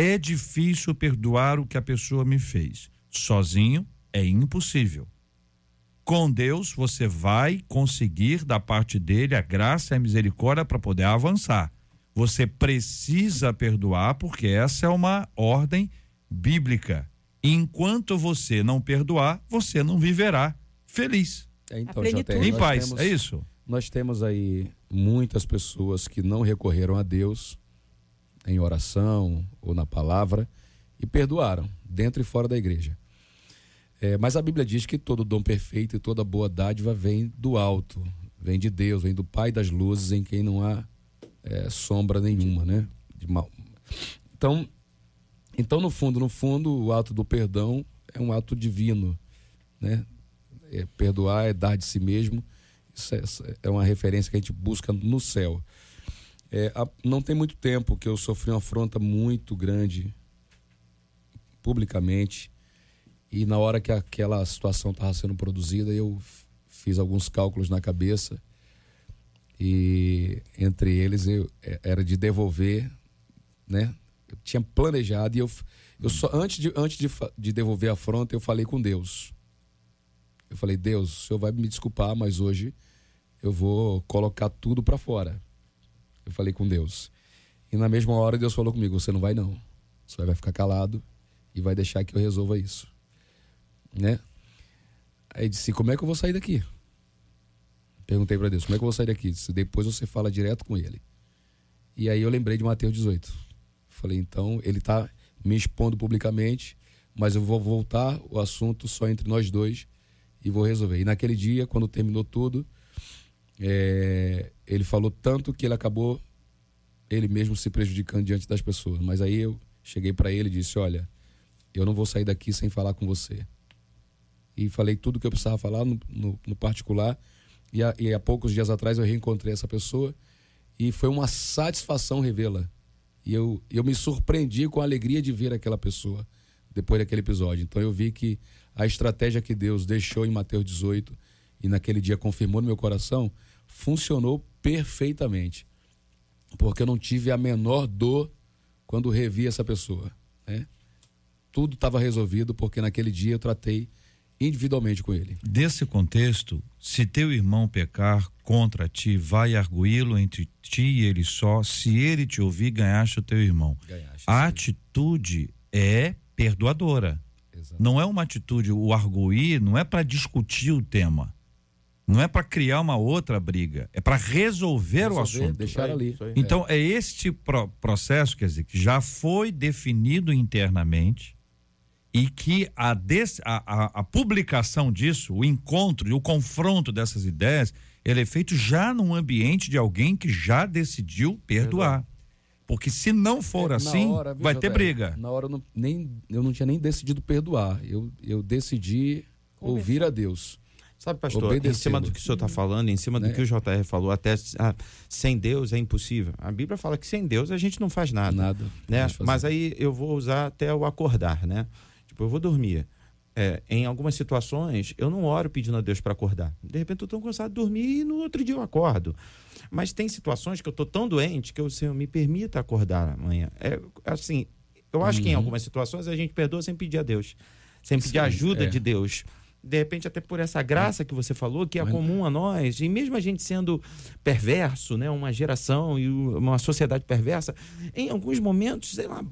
É difícil perdoar o que a pessoa me fez. Sozinho é impossível. Com Deus, você vai conseguir da parte dele a graça e a misericórdia para poder avançar. Você precisa perdoar, porque essa é uma ordem bíblica. Enquanto você não perdoar, você não viverá feliz. É, então, Em paz, temos- é isso? Nós temos aí muitas pessoas que não recorreram a Deus em oração ou na palavra e perdoaram, dentro e fora da igreja. É, mas a Bíblia diz que todo dom perfeito e toda boa dádiva vem do alto, vem de Deus, vem do Pai das luzes, em quem não há é, sombra nenhuma, né? De mal. Então, então, no fundo, no fundo, o ato do perdão é um ato divino, né? É, perdoar é dar de si mesmo. Isso é, é uma referência que a gente busca no céu. É, há- não tem muito tempo que eu sofri uma afronta muito grande publicamente e na hora que aquela situação estava sendo produzida eu fiz alguns cálculos na cabeça e entre eles eu, é, era de devolver, né? Eu tinha planejado e eu, eu só antes de antes de, de devolver a afronta eu falei com Deus. Eu falei Deus, o senhor vai me desculpar, mas hoje eu vou colocar tudo para fora. Eu falei com Deus. E na mesma hora Deus falou comigo: você não vai não. Você vai ficar calado e vai deixar que eu resolva isso, né? Aí disse: como é que eu vou sair daqui? Perguntei para Deus: como é que eu vou sair daqui? Disse, depois você fala direto com ele. E aí eu lembrei de Mateus 18. Falei: então ele tá me expondo publicamente, mas eu vou voltar o assunto só entre nós dois e vou resolver. E naquele dia, quando terminou tudo, é, ele falou tanto que ele acabou ele mesmo se prejudicando diante das pessoas. Mas aí eu cheguei para ele e disse: Olha, eu não vou sair daqui sem falar com você. E falei tudo que eu precisava falar no, no- no particular. E, há- e há poucos dias atrás eu reencontrei essa pessoa e foi uma satisfação revê-la. E eu, eu me surpreendi com a alegria de ver aquela pessoa depois daquele episódio. Então eu vi que a estratégia que Deus deixou em Mateus 18 e naquele dia confirmou no meu coração funcionou perfeitamente. Porque eu não tive a menor dor quando revi essa pessoa. Né? Tudo estava resolvido porque naquele dia eu tratei individualmente com ele. Desse contexto, se teu irmão pecar contra ti, vai arguí-lo entre ti e ele só. Se ele te ouvir, ganhaste o teu irmão. Ganhaste, A sim. atitude é perdoadora. Exato. Não é uma atitude, o arguir não é para discutir o tema. Não é para criar uma outra briga, é para resolver, o Resolver, assunto. Deixar ali. Então, é este pro- processo, quer dizer, que já foi definido internamente e que a, des- a- a- a publicação disso, o encontro e o confronto dessas ideias, ele é feito já num ambiente de alguém que já decidiu perdoar. Porque se não for É, assim, hora, viu, vai ter briga. Na hora eu não, nem, eu não tinha nem decidido perdoar. Eu, eu decidi ouvir a Deus. Sabe, pastor, em cima do que o senhor está falando, em cima do Né? que o JR falou, até ah, sem Deus é impossível. A Bíblia fala que sem Deus a gente não faz nada. Nada. né? Mas aí eu vou usar até o acordar, né? Tipo, eu vou dormir. É, em algumas situações, eu não oro pedindo a Deus para acordar. De repente, eu estou cansado de dormir e no outro dia eu acordo. Mas tem situações que eu estou tão doente que o Senhor me permita acordar amanhã. É assim, eu acho que em algumas situações a gente perdoa sem pedir a Deus, sem pedir a Sim, ajuda é. de Deus. De repente, até por essa graça que você falou, que é comum a nós, e mesmo a gente sendo perverso, né, uma geração e uma sociedade perversa, em alguns momentos, sei lá,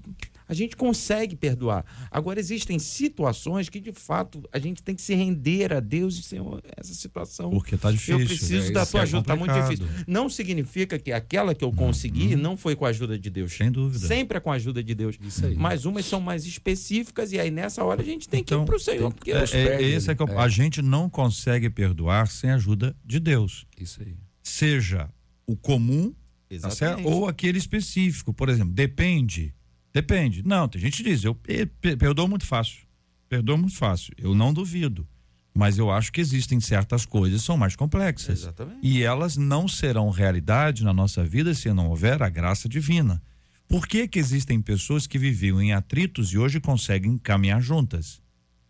a gente consegue perdoar. Agora, existem situações que, de fato, a gente tem que se render a Deus e, Senhor, essa situação. Porque tá difícil. Eu preciso é, da isso tua é ajuda, tá muito difícil. Não significa que aquela que eu consegui não foi com a ajuda de Deus. Sem dúvida. Sempre é com a ajuda de Deus. Isso aí. Mas umas são mais específicas e aí nessa hora a gente tem que Então, ir pro Senhor. Porque É, é, esse é que eu- dele. A gente não consegue perdoar sem a ajuda de Deus. Isso aí. Seja o comum, tá certo? ou aquele específico. Por exemplo, depende. Depende. Não, tem gente que diz, eu pe- pe- perdoo muito fácil. Perdoo muito fácil. Eu não duvido. Mas eu acho que existem certas coisas que são mais complexas. Exatamente. E elas não serão realidade na nossa vida se não houver a graça divina. Por que, que existem pessoas que viviam em atritos e hoje conseguem caminhar juntas?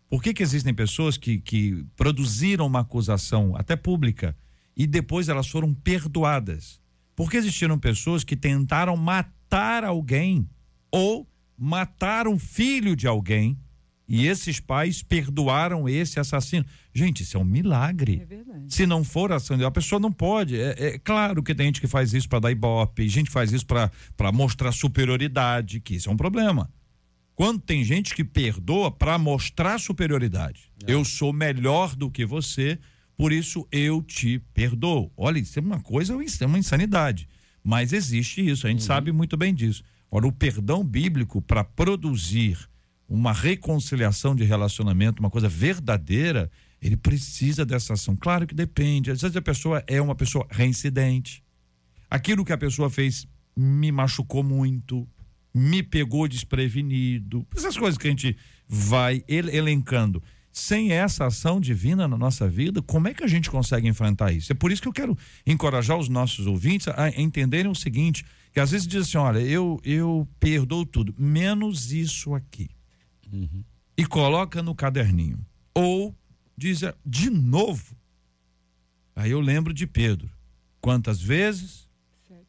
Por que, que existem pessoas que, que produziram uma acusação, até pública, e depois elas foram perdoadas. Porque existiram pessoas que tentaram matar alguém ou matar um filho de alguém e esses pais perdoaram esse assassino. Gente, isso é um milagre. É verdade. Se não for ação, a pessoa não pode. É, é claro que tem gente que faz isso para dar ibope, gente faz isso para mostrar superioridade, que isso é um problema. Quando tem gente que perdoa para mostrar superioridade. É. Eu sou melhor do que você, por isso eu te perdoo. Olha, isso é uma coisa, isso é uma insanidade. Mas existe isso, a gente uhum. sabe muito bem disso. Ora, o perdão bíblico para produzir uma reconciliação de relacionamento, uma coisa verdadeira, ele precisa dessa ação. Claro que depende. Às vezes a pessoa é uma pessoa reincidente. Aquilo que a pessoa fez me machucou muito, me pegou desprevenido. Essas coisas que a gente vai elencando. Sem essa ação divina na nossa vida, como é que a gente consegue enfrentar isso? É por isso que eu quero encorajar os nossos ouvintes a entenderem o seguinte: que às vezes dizem assim, olha, eu, eu perdoo tudo, menos isso aqui. Uhum. E coloca no caderninho. Ou diz de novo. Aí eu lembro de Pedro. Quantas vezes?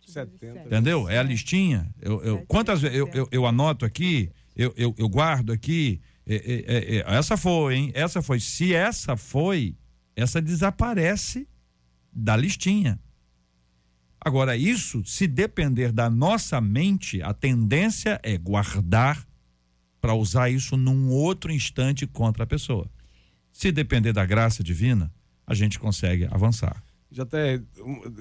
70. Entendeu? É a listinha. Eu, eu quantas vezes? Eu, eu, eu, anoto aqui, eu, eu, eu guardo aqui. É, é, é, essa foi, hein? Essa foi. Se essa foi, essa desaparece da listinha. Agora, isso, se depender da nossa mente, a tendência é guardar para usar isso num outro instante contra a pessoa. Se depender da graça divina, a gente consegue avançar. Já até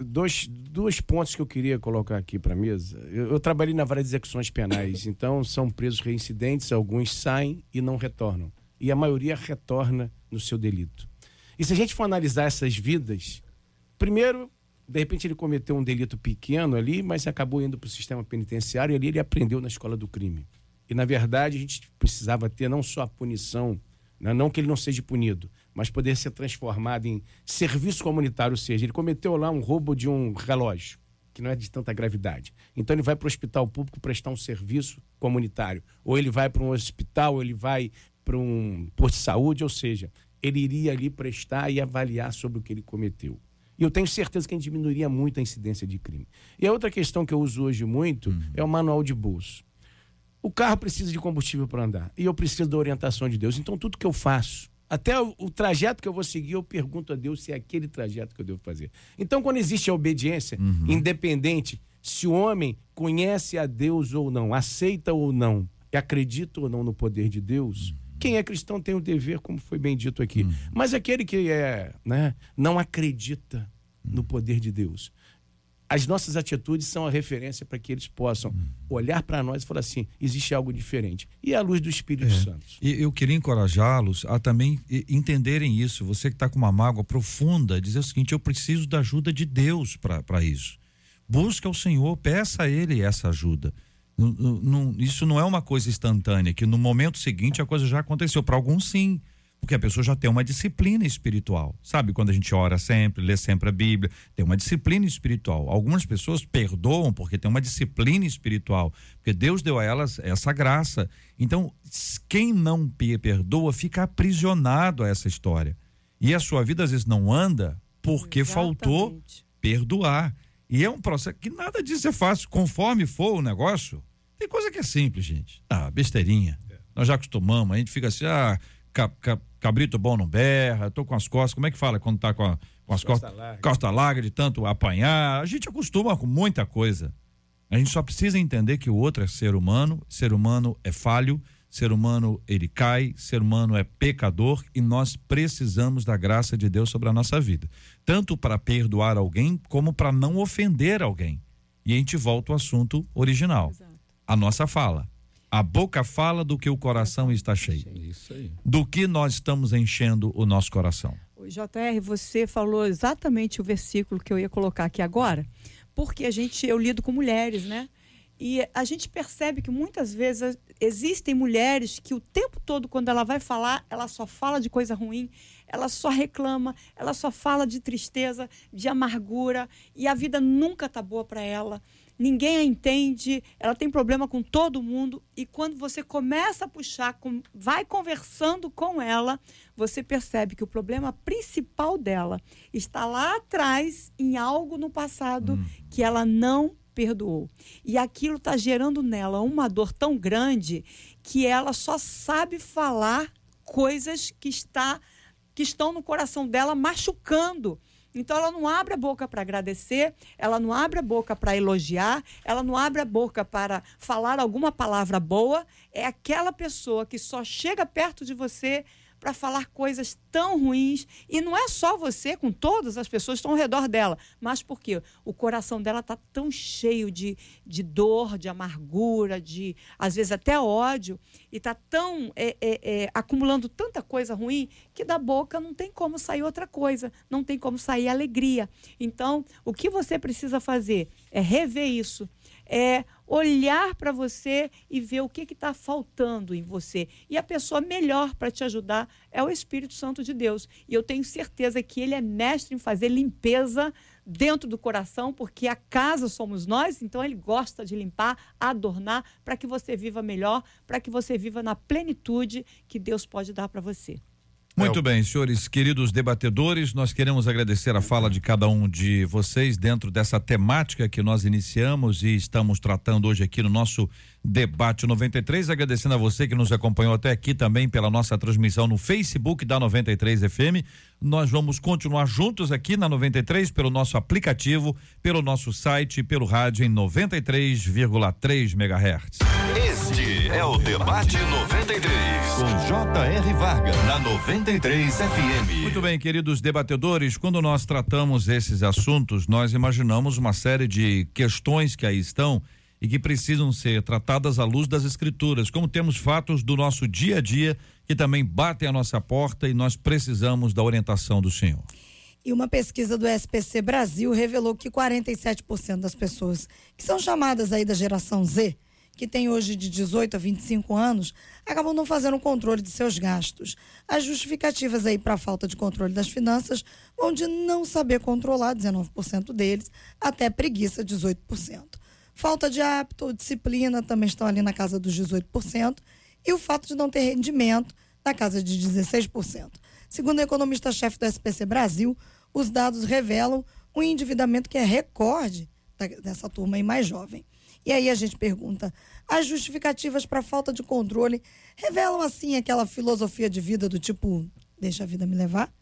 dois, dois pontos que eu queria colocar aqui para a mesa. Eu, eu, trabalhei na várias execuções penais, então são presos reincidentes, alguns saem e não retornam. E a maioria retorna no seu delito. E se a gente for analisar essas vidas, primeiro, de repente ele cometeu um delito pequeno ali, mas acabou indo para o sistema penitenciário e ali ele aprendeu na escola do crime. E, na verdade, a gente precisava ter não só a punição, né? não que ele não seja punido, mas poder ser transformado em serviço comunitário, ou seja, ele cometeu lá um roubo de um relógio, que não é de tanta gravidade. Então ele vai para o hospital público prestar um serviço comunitário, ou ele vai para um hospital, ou ele vai para um posto de saúde, ou seja, ele iria ali prestar e avaliar sobre o que ele cometeu. E eu tenho certeza que a gente diminuiria muito a incidência de crime. E a outra questão que eu uso hoje muito uhum. é o manual de bolso. O carro precisa de combustível para andar. E eu preciso da orientação de Deus. Então, tudo que eu faço, até o, o, trajeto que eu vou seguir, eu pergunto a Deus se é aquele trajeto que eu devo fazer. Então, quando existe a obediência, uhum. independente se o homem conhece a Deus ou não, aceita ou não, acredita ou não no poder de Deus, uhum. quem é cristão tem o dever, como foi bem dito aqui. Uhum. Mas aquele que é, né, não acredita no poder de Deus, as nossas atitudes são a referência para que eles possam olhar para nós e falar assim: existe algo diferente. E é a luz do Espírito é. Santo. E eu queria encorajá-los a também entenderem isso. Você que está com uma mágoa profunda, dizer o seguinte: eu preciso da ajuda de Deus para isso. Busca o Senhor, peça a Ele essa ajuda. Não, não, isso não é uma coisa instantânea, que no momento seguinte a coisa já aconteceu. Para alguns, sim. Porque a pessoa já tem uma disciplina espiritual. Sabe, quando a gente ora sempre, lê sempre a Bíblia, tem uma disciplina espiritual. Algumas pessoas perdoam porque tem uma disciplina espiritual, porque Deus deu a elas essa graça. Então, quem não perdoa fica aprisionado a essa história. E a sua vida às vezes não anda porque Exatamente. faltou perdoar. E é um processo que nada disso é fácil. Conforme for o negócio, tem coisa que é simples, gente. Ah, besteirinha. É. Nós já acostumamos, a gente fica assim, ah, cabrito bom não berra, tô com as costas, como é que fala quando tá com, a, com as costas? Larga. Costa larga de tanto apanhar. A gente acostuma com muita coisa. A gente só precisa entender que o outro é ser humano, ser humano é falho, ser humano ele cai, ser humano é pecador e nós precisamos da graça de Deus sobre a nossa vida, tanto para perdoar alguém como para não ofender alguém. E a gente volta ao assunto original. Exato. A nossa fala. A boca fala do que o coração está cheio. Isso aí. Do que nós estamos enchendo o nosso coração. JR, você falou exatamente o versículo que eu ia colocar aqui agora, porque a gente, eu lido com mulheres, né? E a gente percebe que muitas vezes existem mulheres que o tempo todo, quando ela vai falar, ela só fala de coisa ruim, ela só reclama, ela só fala de tristeza, de amargura, e a vida nunca tá boa para ela. Ninguém a entende, ela tem problema com todo mundo e quando você começa a puxar, com, vai conversando com ela, você percebe que o problema principal dela está lá atrás em algo no passado hum. que ela não perdoou. E aquilo está gerando nela uma dor tão grande que ela só sabe falar coisas que está que estão no coração dela machucando então ela não abre a boca para agradecer, ela não abre a boca para elogiar, ela não abre a boca para falar alguma palavra boa. É aquela pessoa que só chega perto de você para falar coisas tão ruins. E não é só você, com todas as pessoas que estão ao redor dela, mas porque o coração dela está tão cheio de, de dor, de amargura, de às vezes até ódio, e está tão é, é, é, acumulando tanta coisa ruim que da boca não tem como sair outra coisa, não tem como sair alegria. Então, o que você precisa fazer é rever isso, é olhar para você e ver o que está faltando em você. E a pessoa melhor para te ajudar é o Espírito Santo de Deus. E eu tenho certeza que ele é mestre em fazer limpeza dentro do coração, porque a casa somos nós, então ele gosta de limpar, adornar, para que você viva melhor, para que você viva na plenitude que Deus pode dar para você. Muito bem, senhores, queridos debatedores, nós queremos agradecer a fala de cada um de vocês dentro dessa temática que nós iniciamos e estamos tratando hoje aqui no nosso debate 93. Agradecendo a você que nos acompanhou até aqui também pela nossa transmissão no Facebook da 93 FM. Nós vamos continuar juntos aqui na 93 pelo nosso aplicativo, pelo nosso site, pelo rádio em 93,3 MHz. Este é o debate 93 com J.R. Varga na 93 FM. Muito bem, queridos debatedores, quando nós tratamos esses assuntos, nós imaginamos uma série de questões que aí estão e que precisam ser tratadas à luz das escrituras, como temos fatos do nosso dia a dia que também batem a nossa porta e nós precisamos da orientação do Senhor. E uma pesquisa do SPC Brasil revelou que 47% das pessoas que são chamadas aí da geração Z que tem hoje de 18 a 25 anos, acabam não fazendo o controle de seus gastos. As justificativas aí para a falta de controle das finanças vão de não saber controlar, 19% deles, até preguiça, 18%. Falta de hábito ou disciplina também estão ali na casa dos 18%, e o fato de não ter rendimento, na casa de 16%. Segundo o economista-chefe do SPC Brasil, os dados revelam um endividamento que é recorde dessa turma aí mais jovem. E aí a gente pergunta: as justificativas para falta de controle revelam assim aquela filosofia de vida do tipo, deixa a vida me levar?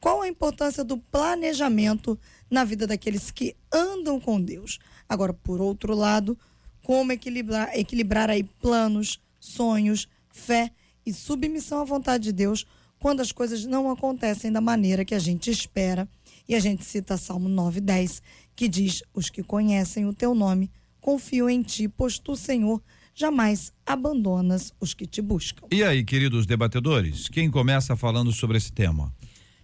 Qual a importância do planejamento na vida daqueles que andam com Deus? Agora, por outro lado, como equilibrar, equilibrar aí planos, sonhos, fé e submissão à vontade de Deus quando as coisas não acontecem da maneira que a gente espera? E a gente cita Salmo 9:10, que diz: Os que conhecem o teu nome confio em ti, pois tu, Senhor, jamais abandonas os que te buscam. E aí, queridos debatedores, quem começa falando sobre esse tema?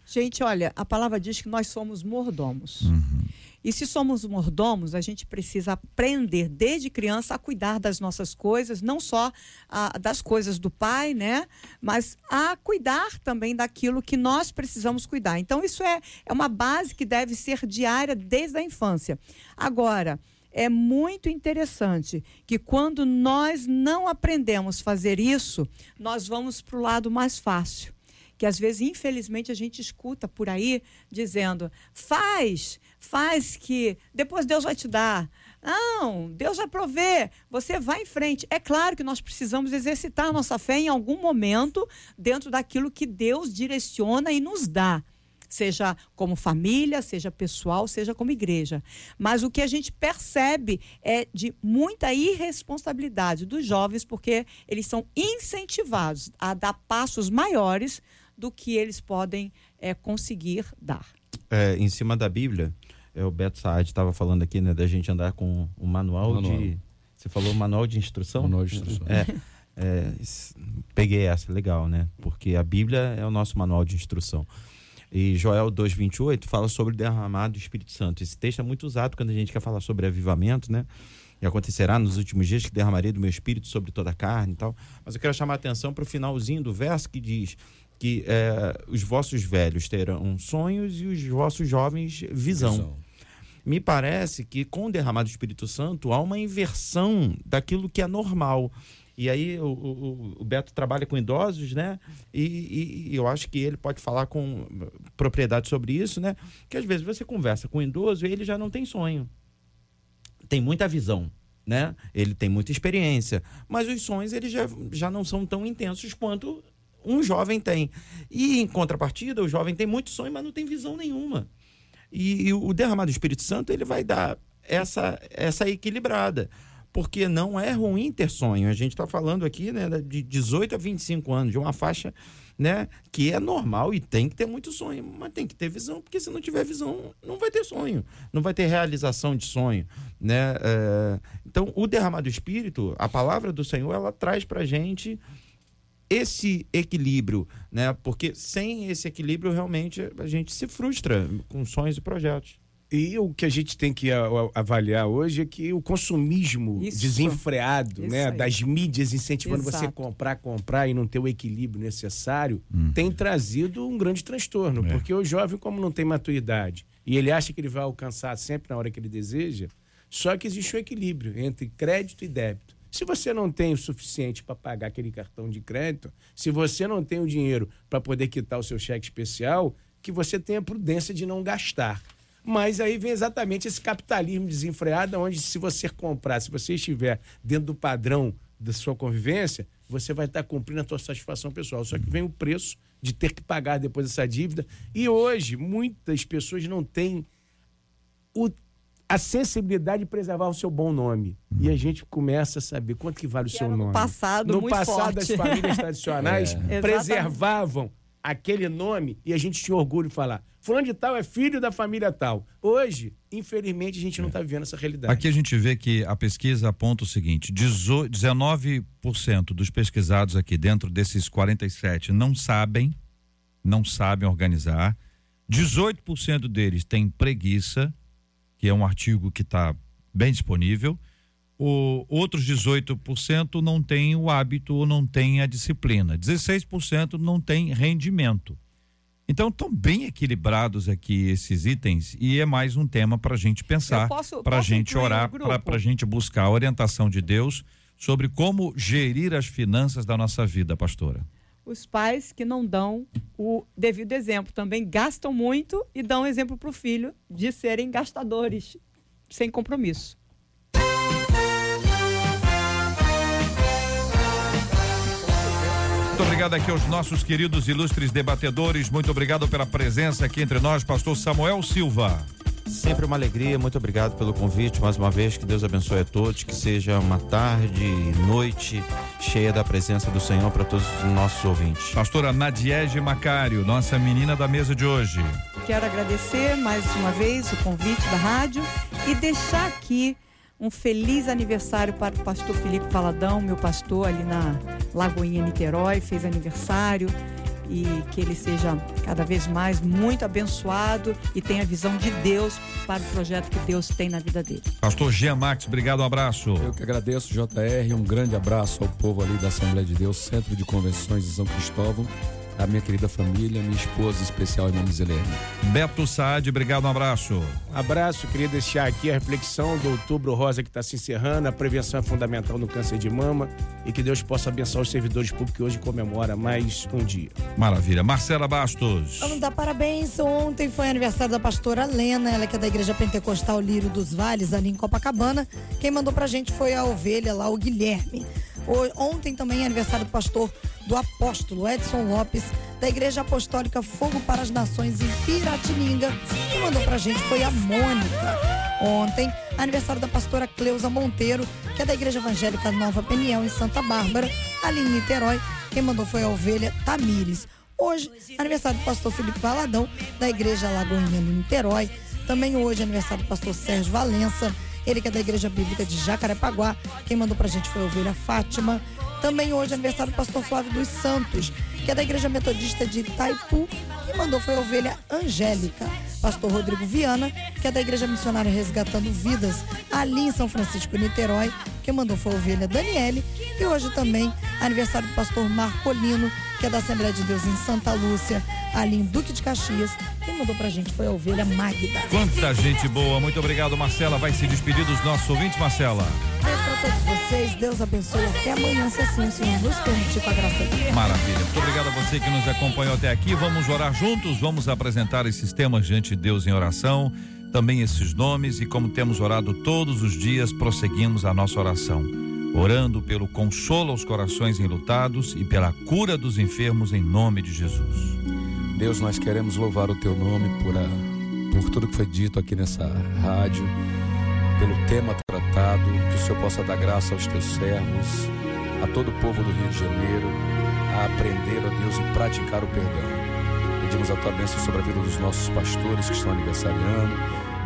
Gente, olha, a palavra diz que nós somos mordomos. Uhum. E se somos mordomos, a gente precisa aprender desde criança a cuidar das nossas coisas, não só a, das coisas do pai, né? Mas a cuidar também daquilo que nós precisamos cuidar. Então, isso é, é uma base que deve ser diária desde a infância. Agora, é muito interessante que quando nós não aprendemos fazer isso, nós vamos para o lado mais fácil. Que às vezes, infelizmente, a gente escuta por aí dizendo: faz, faz que depois Deus vai te dar. Não, Deus vai prover, você vai em frente. É claro que nós precisamos exercitar nossa fé em algum momento dentro daquilo que Deus direciona e nos dá seja como família, seja pessoal, seja como igreja. Mas o que a gente percebe é de muita irresponsabilidade dos jovens, porque eles são incentivados a dar passos maiores do que eles podem é, conseguir dar. É, em cima da Bíblia, é, o Beto Saad estava falando aqui, né, da gente andar com o manual, manual. de. Você falou manual de instrução? Manual de instrução. É, é, peguei essa, legal, né? Porque a Bíblia é o nosso manual de instrução. E Joel 2,28 fala sobre o derramado do Espírito Santo. Esse texto é muito usado quando a gente quer falar sobre avivamento, né? E acontecerá nos últimos dias que derramarei do meu espírito sobre toda a carne e tal. Mas eu quero chamar a atenção para o finalzinho do verso que diz que é, os vossos velhos terão sonhos e os vossos jovens visão. visão. me parece que com o derramado do Espírito Santo há uma inversão daquilo que é normal. E aí o, o, o Beto trabalha com idosos, né? E, e, eu acho que ele pode falar com propriedade sobre isso, né? Que às vezes você conversa com um idoso e ele já não tem sonho. Tem muita visão, né? Ele tem muita experiência, mas os sonhos eles já, já não são tão intensos quanto um jovem tem. E em contrapartida, o jovem tem muito sonho, mas não tem visão nenhuma. E, e o derramado do Espírito Santo ele vai dar essa essa equilibrada porque não é ruim ter sonho. A gente está falando aqui né, de 18 a 25 anos, de uma faixa né, que é normal e tem que ter muito sonho, mas tem que ter visão, porque se não tiver visão, não vai ter sonho, não vai ter realização de sonho. Né? É, então, o derramado espírito, a palavra do Senhor, ela traz para gente esse equilíbrio, né? Porque sem esse equilíbrio, realmente, a gente se frustra com sonhos e projetos. E o que a gente tem que avaliar hoje é que o consumismo Isso. desenfreado, Isso né, aí. das mídias incentivando Exato. você a comprar, comprar e não ter o equilíbrio necessário, uhum. tem trazido um grande transtorno, é. porque o jovem como não tem maturidade e ele acha que ele vai alcançar sempre na hora que ele deseja, só que existe o um equilíbrio entre crédito e débito. Se você não tem o suficiente para pagar aquele cartão de crédito, se você não tem o dinheiro para poder quitar o seu cheque especial, que você tenha prudência de não gastar. Mas aí vem exatamente esse capitalismo desenfreado, onde se você comprar, se você estiver dentro do padrão da sua convivência, você vai estar cumprindo a sua satisfação pessoal. Só que vem o preço de ter que pagar depois essa dívida. E hoje, muitas pessoas não têm o, a sensibilidade de preservar o seu bom nome. E a gente começa a saber quanto que vale que o seu nome. No passado, no passado forte. as famílias tradicionais é. preservavam aquele nome e a gente tinha orgulho de falar. Fulano de tal é filho da família tal. Hoje, infelizmente, a gente não está vivendo essa realidade. Aqui a gente vê que a pesquisa aponta o seguinte: 19% dos pesquisados aqui dentro desses 47 não sabem, não sabem organizar. 18% deles têm preguiça, que é um artigo que está bem disponível. O, outros 18% não têm o hábito ou não têm a disciplina. 16% não têm rendimento. Então estão bem equilibrados aqui esses itens e é mais um tema para a gente pensar, para a gente orar, para a gente buscar a orientação de Deus sobre como gerir as finanças da nossa vida, pastora. Os pais que não dão o devido exemplo também gastam muito e dão exemplo para o filho de serem gastadores sem compromisso. Muito obrigado aqui aos nossos queridos ilustres debatedores. Muito obrigado pela presença aqui entre nós, pastor Samuel Silva. Sempre uma alegria, muito obrigado pelo convite mais uma vez. Que Deus abençoe a todos. Que seja uma tarde, noite cheia da presença do Senhor para todos os nossos ouvintes. Pastora Nadiege Macário, nossa menina da mesa de hoje. Quero agradecer mais uma vez o convite da rádio e deixar aqui um feliz aniversário para o pastor Felipe Faladão, meu pastor ali na Lagoinha Niterói, fez aniversário e que ele seja cada vez mais muito abençoado e tenha a visão de Deus para o projeto que Deus tem na vida dele. Pastor Jean Max, obrigado, um abraço. Eu que agradeço, JR, um grande abraço ao povo ali da Assembleia de Deus, Centro de Convenções de São Cristóvão a minha querida família, minha esposa especial, irmã Helene. Beto Saad, obrigado, um abraço. Abraço, queria deixar aqui a reflexão do Outubro Rosa que está se encerrando, a prevenção é fundamental no câncer de mama e que Deus possa abençoar os servidores públicos que hoje comemora mais um dia. Maravilha. Marcela Bastos. Vamos dar parabéns. Ontem foi aniversário da pastora Lena, ela que é da Igreja Pentecostal Lírio dos Vales, ali em Copacabana. Quem mandou pra gente foi a ovelha lá, o Guilherme. Ontem também é aniversário do pastor do apóstolo Edson Lopes, da Igreja Apostólica Fogo para as Nações em Piratininga. Quem mandou pra gente foi a Mônica. Ontem, aniversário da pastora Cleusa Monteiro, que é da Igreja Evangélica Nova Peniel, em Santa Bárbara, ali em Niterói. Quem mandou foi a ovelha Tamires. Hoje, aniversário do pastor Felipe Valadão, da Igreja Lagoinha, em Niterói. Também hoje, aniversário do pastor Sérgio Valença, ele que é da Igreja Bíblica de Jacarepaguá. Quem mandou pra gente foi a ovelha Fátima. Também hoje é aniversário do pastor Flávio dos Santos, que é da Igreja Metodista de Itaipu. Quem mandou foi a ovelha Angélica. Pastor Rodrigo Viana, que é da Igreja Missionária Resgatando Vidas, ali em São Francisco, Niterói. Quem mandou foi a ovelha Daniele. E hoje também aniversário do pastor Marcolino, que é da Assembleia de Deus em Santa Lúcia, ali em Duque de Caxias. Quem mandou pra gente foi a ovelha Magda. Quanta gente boa. Muito obrigado, Marcela. Vai se despedir dos nossos ouvintes, Marcela. Beijo pra todos vocês. Deus abençoe. Até amanhã, se assim o Senhor nos permitir com a graça dele. Maravilha. Muito obrigado a você que nos acompanhou até aqui. Vamos orar juntos, vamos apresentar esses temas diante de Deus em oração, também esses nomes e como temos orado todos os dias, prosseguimos a nossa oração. Orando pelo consolo aos corações enlutados e pela cura dos enfermos em nome de Jesus. Deus, nós queremos louvar o teu nome por, a, por tudo que foi dito aqui nessa rádio, pelo tema tratado, que o Senhor possa dar graça aos teus servos, a todo o povo do Rio de Janeiro, a aprender, ó Deus, e praticar o perdão. Pedimos a tua bênção sobre a vida dos nossos pastores que estão aniversariando,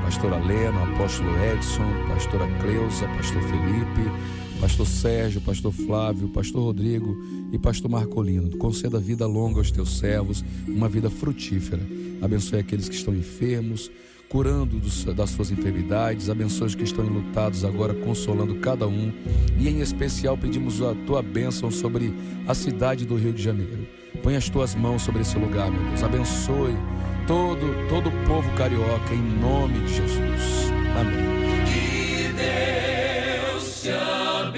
pastora Lena, apóstolo Edson, pastora Cleusa, pastor Felipe, pastor Sérgio, pastor Flávio, pastor Rodrigo e pastor Marcolino. Conceda vida longa aos teus servos, uma vida frutífera. Abençoe aqueles que estão enfermos, curando dos, das suas enfermidades. Abençoe os que estão enlutados agora, consolando cada um. E em especial pedimos a tua bênção sobre a cidade do Rio de Janeiro. Põe as tuas mãos sobre esse lugar, meu Deus. Abençoe todo, todo o povo carioca, em nome de Jesus. Amém.